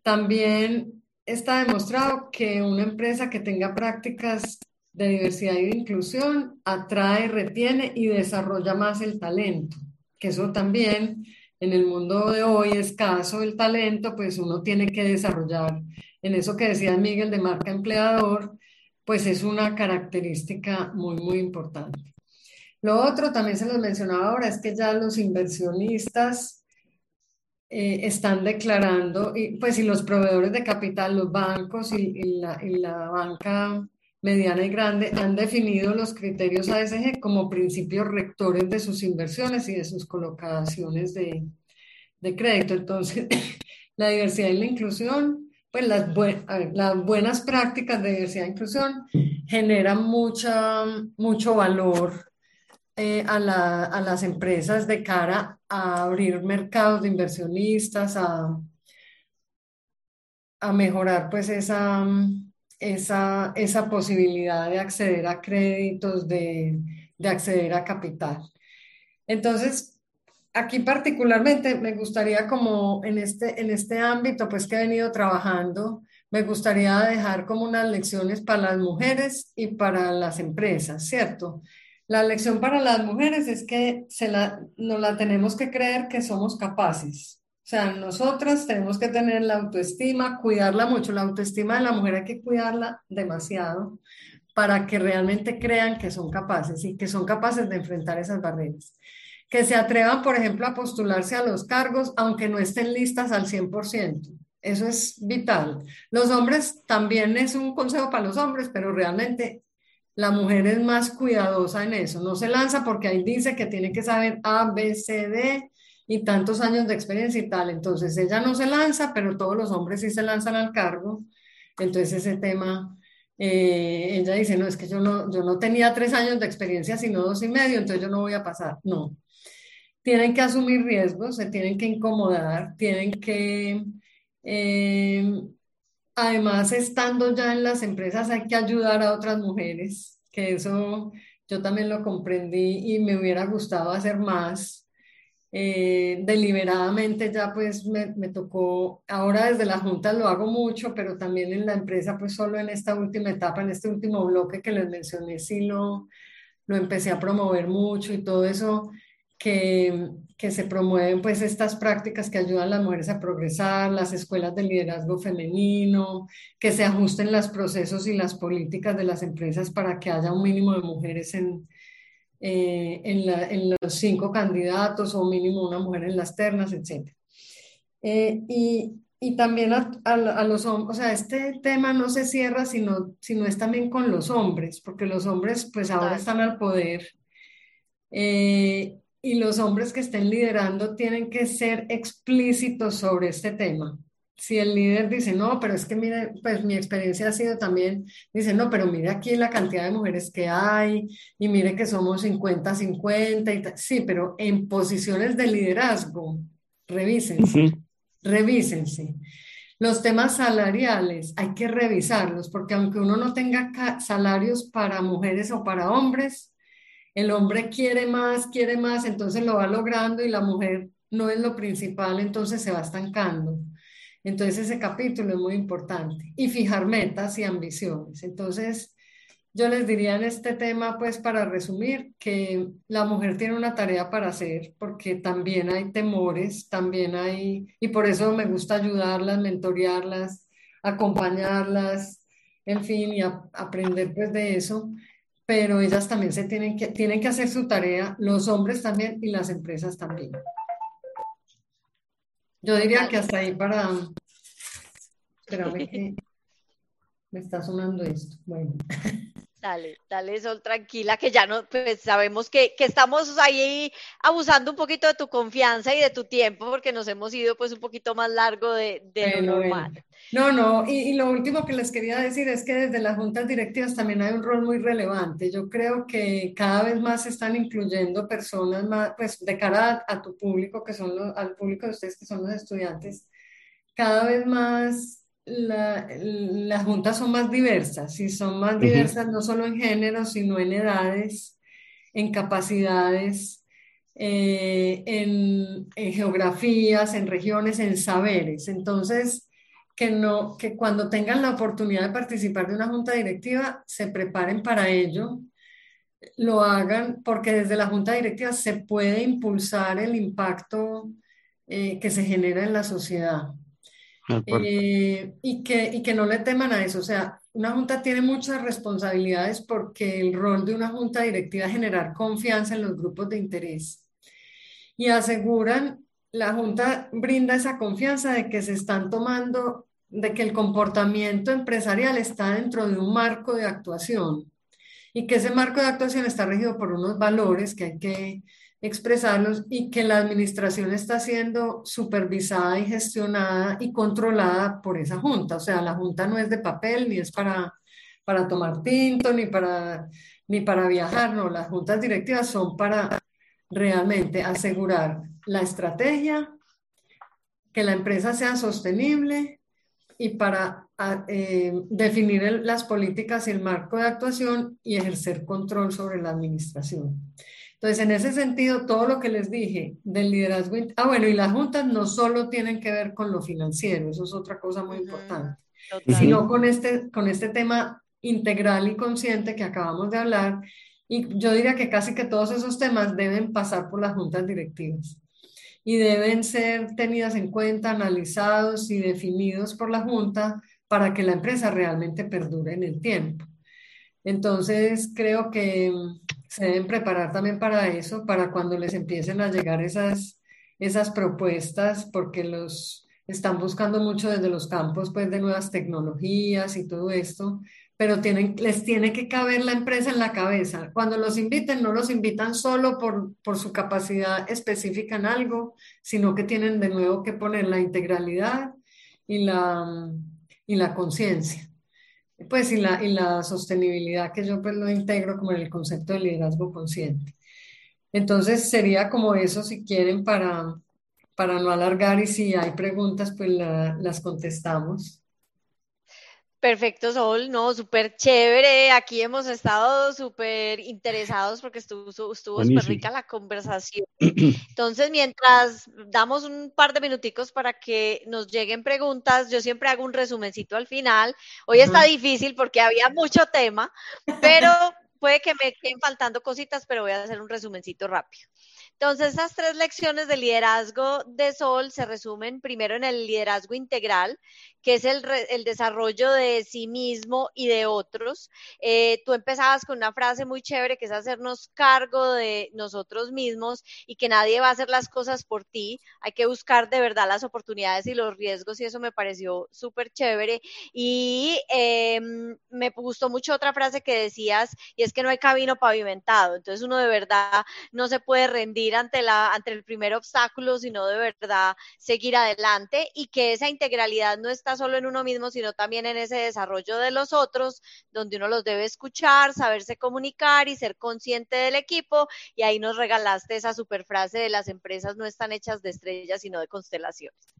También está demostrado que una empresa que tenga prácticas de diversidad y de inclusión atrae, retiene y desarrolla más el talento, que eso también en el mundo de hoy escaso el talento, pues uno tiene que desarrollar. En eso que decía Miguel de marca empleador, pues es una característica muy, muy importante. Lo otro, también se los mencionaba ahora, es que ya los inversionistas eh, están declarando, y, pues y los proveedores de capital, los bancos y, la, y, la, banca mediana y grande han definido los criterios ASG como principios rectores de sus inversiones y de sus colocaciones de, de crédito. Entonces, [COUGHS] la diversidad y la inclusión, pues las, buenas prácticas de diversidad e inclusión generan mucha, mucho valor eh, a, las empresas de cara a abrir mercados de inversionistas, a, a mejorar pues esa, esa, esa, posibilidad de acceder a créditos, de, de acceder a capital. Entonces, aquí particularmente me gustaría como en este, en este ámbito pues que he venido trabajando, me gustaría dejar como unas lecciones para las mujeres y para las empresas, ¿cierto? La lección para las mujeres es que se la, nos la tenemos que creer que somos capaces. O sea, nosotras tenemos que tener la autoestima, cuidarla mucho. La autoestima de la mujer hay que cuidarla demasiado para que realmente crean que son capaces y que son capaces de enfrentar esas barreras. Que se atrevan, por ejemplo, a postularse a los cargos, aunque no estén listas al 100%. Eso es vital. Los hombres también es un consejo para los hombres, pero realmente la mujer es más cuidadosa en eso. No se lanza porque ahí dice que tiene que saber A, B, C, D y tantos años de experiencia y tal. Entonces ella no se lanza, pero todos los hombres sí se lanzan al cargo. Entonces ese tema eh, ella dice, no, es que yo no, yo no tenía tres años de experiencia, sino dos y medio, entonces yo no voy a pasar. No. Tienen que asumir riesgos, se tienen que incomodar, tienen que, eh, además, estando ya en las empresas, hay que ayudar a otras mujeres, que eso yo también lo comprendí y me hubiera gustado hacer más. Eh, deliberadamente ya pues me, me, tocó, ahora desde la Junta lo hago mucho, pero también en la empresa pues solo en esta última etapa, en este último bloque que les mencioné, sí lo, lo empecé a promover mucho y todo eso que, que se promueven pues estas prácticas que ayudan a las mujeres a progresar, las escuelas de liderazgo femenino, que se ajusten los procesos y las políticas de las empresas para que haya un mínimo de mujeres en, eh, en, los cinco candidatos o mínimo una mujer en las ternas, etc. Eh, y, y, también a, a, los hombres, o sea, este tema no se cierra sino, sino es también con los hombres, porque los hombres pues ahora están al poder. Eh, y los hombres que estén liderando tienen que ser explícitos sobre este tema si el líder dice, no, pero es que mire, pues mi experiencia ha sido también, dice, no, pero mire aquí la cantidad de mujeres que hay y mire que somos 50-50 y Sí, pero en posiciones de liderazgo, revísense, revísense. Los temas salariales hay que revisarlos porque aunque uno no tenga salarios para mujeres o para hombres, el hombre quiere más, quiere más, entonces lo va logrando y la mujer no es lo principal, entonces se va estancando. Entonces ese capítulo es muy importante. Y fijar metas y ambiciones. Entonces yo les diría en este tema, pues para resumir, que la mujer tiene una tarea para hacer, porque también hay temores, también hay, y por eso me gusta ayudarlas, mentorearlas, acompañarlas, en fin, y aprender pues de eso pero ellas también se tienen que, tienen que hacer su tarea, los hombres también y las empresas también. Yo diría que hasta ahí para... [LAUGHS] Espérame que me está sonando esto. Bueno. [LAUGHS] Dale, dale, Sol, tranquila, que ya no, pues sabemos que, que, estamos ahí abusando un poquito de tu confianza y de tu tiempo, porque nos hemos ido pues un poquito más largo de, de lo normal. No, no, y, y, lo último que les quería decir es que desde las juntas directivas también hay un rol muy relevante. Yo creo que cada vez más se están incluyendo personas más, pues de cara a, tu público, que son los, al público de ustedes que son los estudiantes, cada vez más las juntas son más diversas y son más diversas no solo en género, sino en edades, en capacidades, eh, en, en, geografías, en regiones, en saberes. Entonces, que, no, que cuando tengan la oportunidad de participar de una junta directiva, se preparen para ello, lo hagan, porque desde la junta directiva se puede impulsar el impacto eh, que se genera en la sociedad. Eh, y, que, y que no le teman a eso. O sea, una junta tiene muchas responsabilidades porque el rol de una junta directiva es generar confianza en los grupos de interés. Y aseguran, la junta brinda esa confianza de que se están tomando, de que el comportamiento empresarial está dentro de un marco de actuación y que ese marco de actuación está regido por unos valores que hay que expresarlos y que la administración está siendo supervisada y gestionada y controlada por esa junta. O sea, la junta no es de papel, ni es para, para tomar tinto, ni para, ni para viajar, no, las juntas directivas son para realmente asegurar la estrategia, que la empresa sea sostenible y para eh, definir las políticas y el marco de actuación y ejercer control sobre la administración. Entonces, en ese sentido, todo lo que les dije del liderazgo, ah, bueno, y las juntas no solo tienen que ver con lo financiero, eso es otra cosa muy importante, sino con este, con este tema integral y consciente que acabamos de hablar. Y yo diría que casi que todos esos temas deben pasar por las juntas directivas y deben ser tenidas en cuenta, analizados y definidos por la junta para que la empresa realmente perdure en el tiempo. Entonces, creo que se deben preparar también para eso, para cuando les empiecen a llegar esas, esas propuestas, porque los están buscando mucho desde los campos pues, de nuevas tecnologías y todo esto, pero tienen, les tiene que caber la empresa en la cabeza. Cuando los inviten, no los invitan solo por, por su capacidad específica en algo, sino que tienen de nuevo que poner la integralidad y la, y la conciencia pues y la, y la sostenibilidad que yo pues lo integro como en el concepto de liderazgo consciente. Entonces sería como eso si quieren para, para no alargar y si hay preguntas pues las contestamos. Perfecto, Sol, no, súper chévere. Aquí hemos estado súper interesados porque estuvo súper rica la conversación. [CLEARS THROAT] Entonces, mientras damos un par de minuticos para que nos lleguen preguntas, yo siempre hago un resumencito al final. Hoy está difícil porque había mucho tema, pero puede que me queden faltando cositas, pero voy a hacer un resumencito rápido. Entonces, esas tres lecciones de liderazgo de Sol se resumen primero en el liderazgo integral, que es el, el desarrollo de sí mismo y de otros. Eh, tú empezabas con una frase muy chévere que es hacernos cargo de nosotros mismos y que nadie va a hacer las cosas por ti. Hay que buscar de verdad las oportunidades y los riesgos y eso me pareció súper chévere. Y eh, me gustó mucho otra frase que decías y es que no hay camino pavimentado. Entonces uno de verdad no se puede rendir ante, la, ante el primer obstáculo, sino de verdad seguir adelante y que esa integralidad no está solo en uno mismo, sino también en ese desarrollo de los otros, donde uno los debe escuchar, saberse comunicar y ser consciente del equipo. Y ahí nos regalaste esa super frase de las empresas no están hechas de estrellas, sino de constelaciones.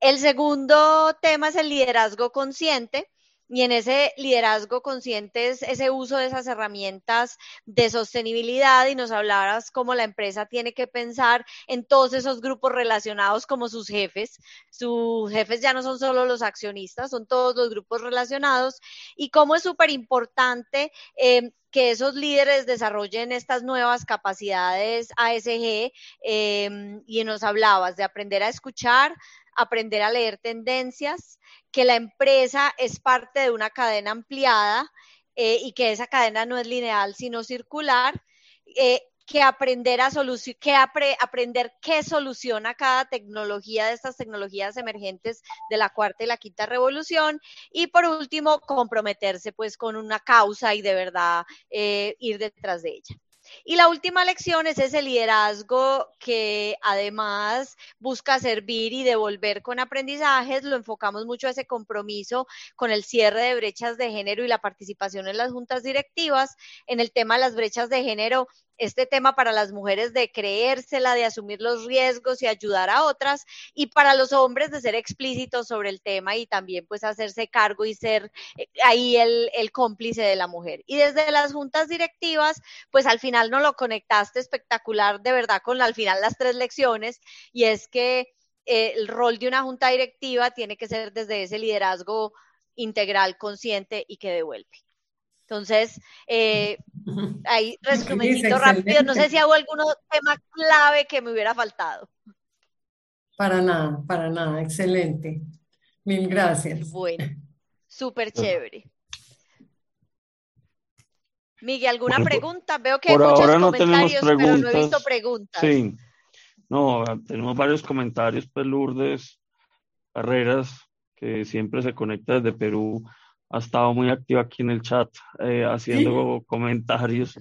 El segundo tema es el liderazgo consciente y en ese liderazgo consciente es ese uso de esas herramientas de sostenibilidad y nos hablabas cómo la empresa tiene que pensar en todos esos grupos relacionados como sus jefes. Sus jefes ya no son solo los accionistas, son todos los grupos relacionados y cómo es súper importante eh, que esos líderes desarrollen estas nuevas capacidades ASG eh, y nos hablabas de aprender a escuchar, aprender a leer tendencias, que la empresa es parte de una cadena ampliada eh, y que esa cadena no es lineal, sino circular. Eh, que aprender a que aprender qué soluciona cada tecnología de estas tecnologías emergentes de la cuarta y la quinta revolución y por último comprometerse pues con una causa y de verdad eh, ir detrás de ella. Y la última lección es ese liderazgo que además busca servir y devolver con aprendizajes. Lo enfocamos mucho a ese compromiso con el cierre de brechas de género y la participación en las juntas directivas. En el tema de las brechas de género, este tema para las mujeres de creérsela, de asumir los riesgos y ayudar a otras, y para los hombres de ser explícitos sobre el tema y también pues hacerse cargo y ser eh, ahí el, cómplice de la mujer. Y desde las juntas directivas, pues al final no lo conectaste espectacular de verdad con al final las tres lecciones, y es que eh, el rol de una junta directiva tiene que ser desde ese liderazgo integral, consciente y que devuelve. Entonces, eh, [LAUGHS] ahí resumenito rápido, no sé si hago algún tema clave que me hubiera faltado. Para nada, para nada, excelente. Mil gracias. Bueno, [LAUGHS] súper chévere. Miguel, ¿alguna pregunta? Veo que hay muchos comentarios, pero no he visto preguntas. Sí, no, tenemos varios comentarios, pues Lourdes Carreras, que siempre se conecta desde Perú ha estado muy activa aquí en el chat, eh, haciendo [LAUGHS] comentarios,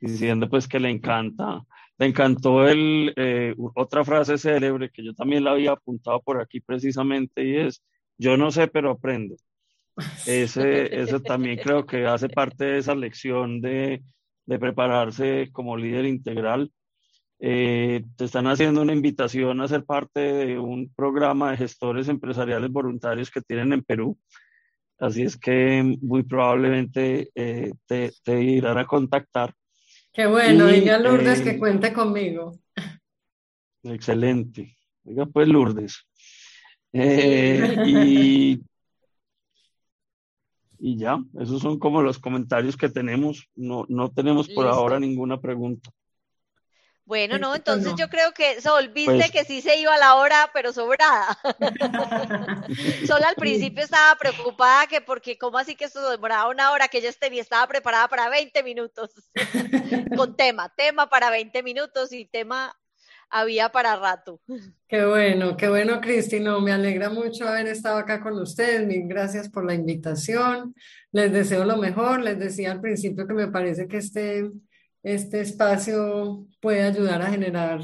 diciendo pues que le encanta. Le encantó el, eh, otra frase célebre que yo también la había apuntado por aquí precisamente y es, yo no sé, pero aprendo. [LAUGHS] Ese, ese también creo que hace parte de esa lección de, de prepararse como líder integral. Eh, te están haciendo una invitación a ser parte de un programa de gestores empresariales voluntarios que tienen en Perú Así es que muy probablemente eh, te, te, irán a contactar. Qué bueno, y, diga Lourdes que eh, cuente conmigo. Excelente. Oiga, pues Lourdes. Eh, [LAUGHS] y, y ya, esos son como los comentarios que tenemos. No, no tenemos por ahora ninguna pregunta. Bueno, no, entonces yo creo que Sol, viste pues que sí se iba a la hora, pero sobrada. [LAUGHS] Sol al principio estaba preocupada que porque, ¿cómo así que esto demoraba una hora? Que ella estaba preparada para 20 minutos. [LAUGHS] Con tema, tema para 20 minutos y tema había para rato. Qué bueno, qué bueno, Cristino. Me alegra mucho haber estado acá con ustedes. Mil gracias por la invitación. Les deseo lo mejor. Les decía al principio que me parece que este este espacio puede ayudar a generar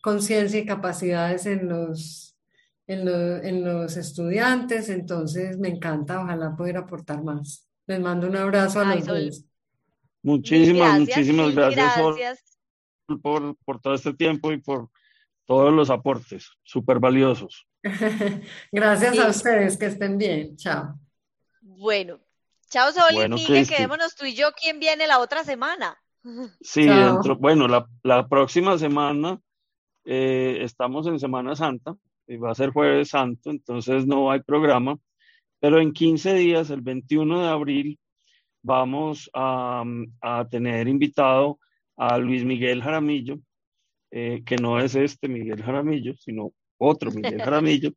conciencia y capacidades en los, en, los estudiantes, entonces me encanta, ojalá poder aportar más. Les mando un abrazo a los dos. Muchísimas, muchísimas gracias, Por, por, todo este tiempo y por todos los aportes, súper valiosos. [LAUGHS] gracias a ustedes, que estén bien. Chao. Bueno, chao Sol y Miguel, quedémonos tú y yo, ¿quién viene la otra semana? [LAUGHS] Sí, dentro, bueno, la, la, próxima semana eh, estamos en Semana Santa, y va a ser jueves santo, entonces no hay programa, pero en 15 días, el 21 de abril, vamos a, a tener invitado a Luis Miguel Jaramillo, eh, que no es este Miguel Jaramillo, sino otro Miguel [LAUGHS] Jaramillo,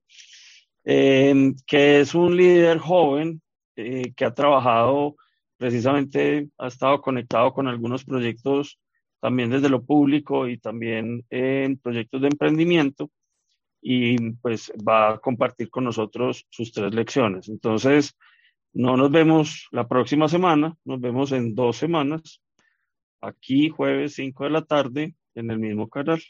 eh, que es un líder joven que ha trabajado precisamente ha estado conectado con algunos proyectos también desde lo público y también en proyectos de emprendimiento y pues va a compartir con nosotros sus tres lecciones. Entonces, no nos vemos la próxima semana, nos vemos en dos semanas, aquí jueves 5 de la tarde en el mismo canal.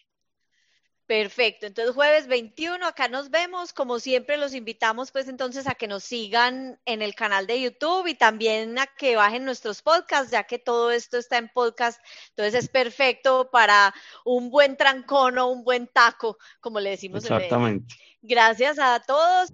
Perfecto, entonces jueves 21 acá nos vemos, como siempre los invitamos pues entonces a que nos sigan en el canal de YouTube y también a que bajen nuestros podcasts, ya que todo esto está en podcast, entonces es perfecto para un buen trancón o un buen taco, como le decimos. Exactamente. Gracias a todos.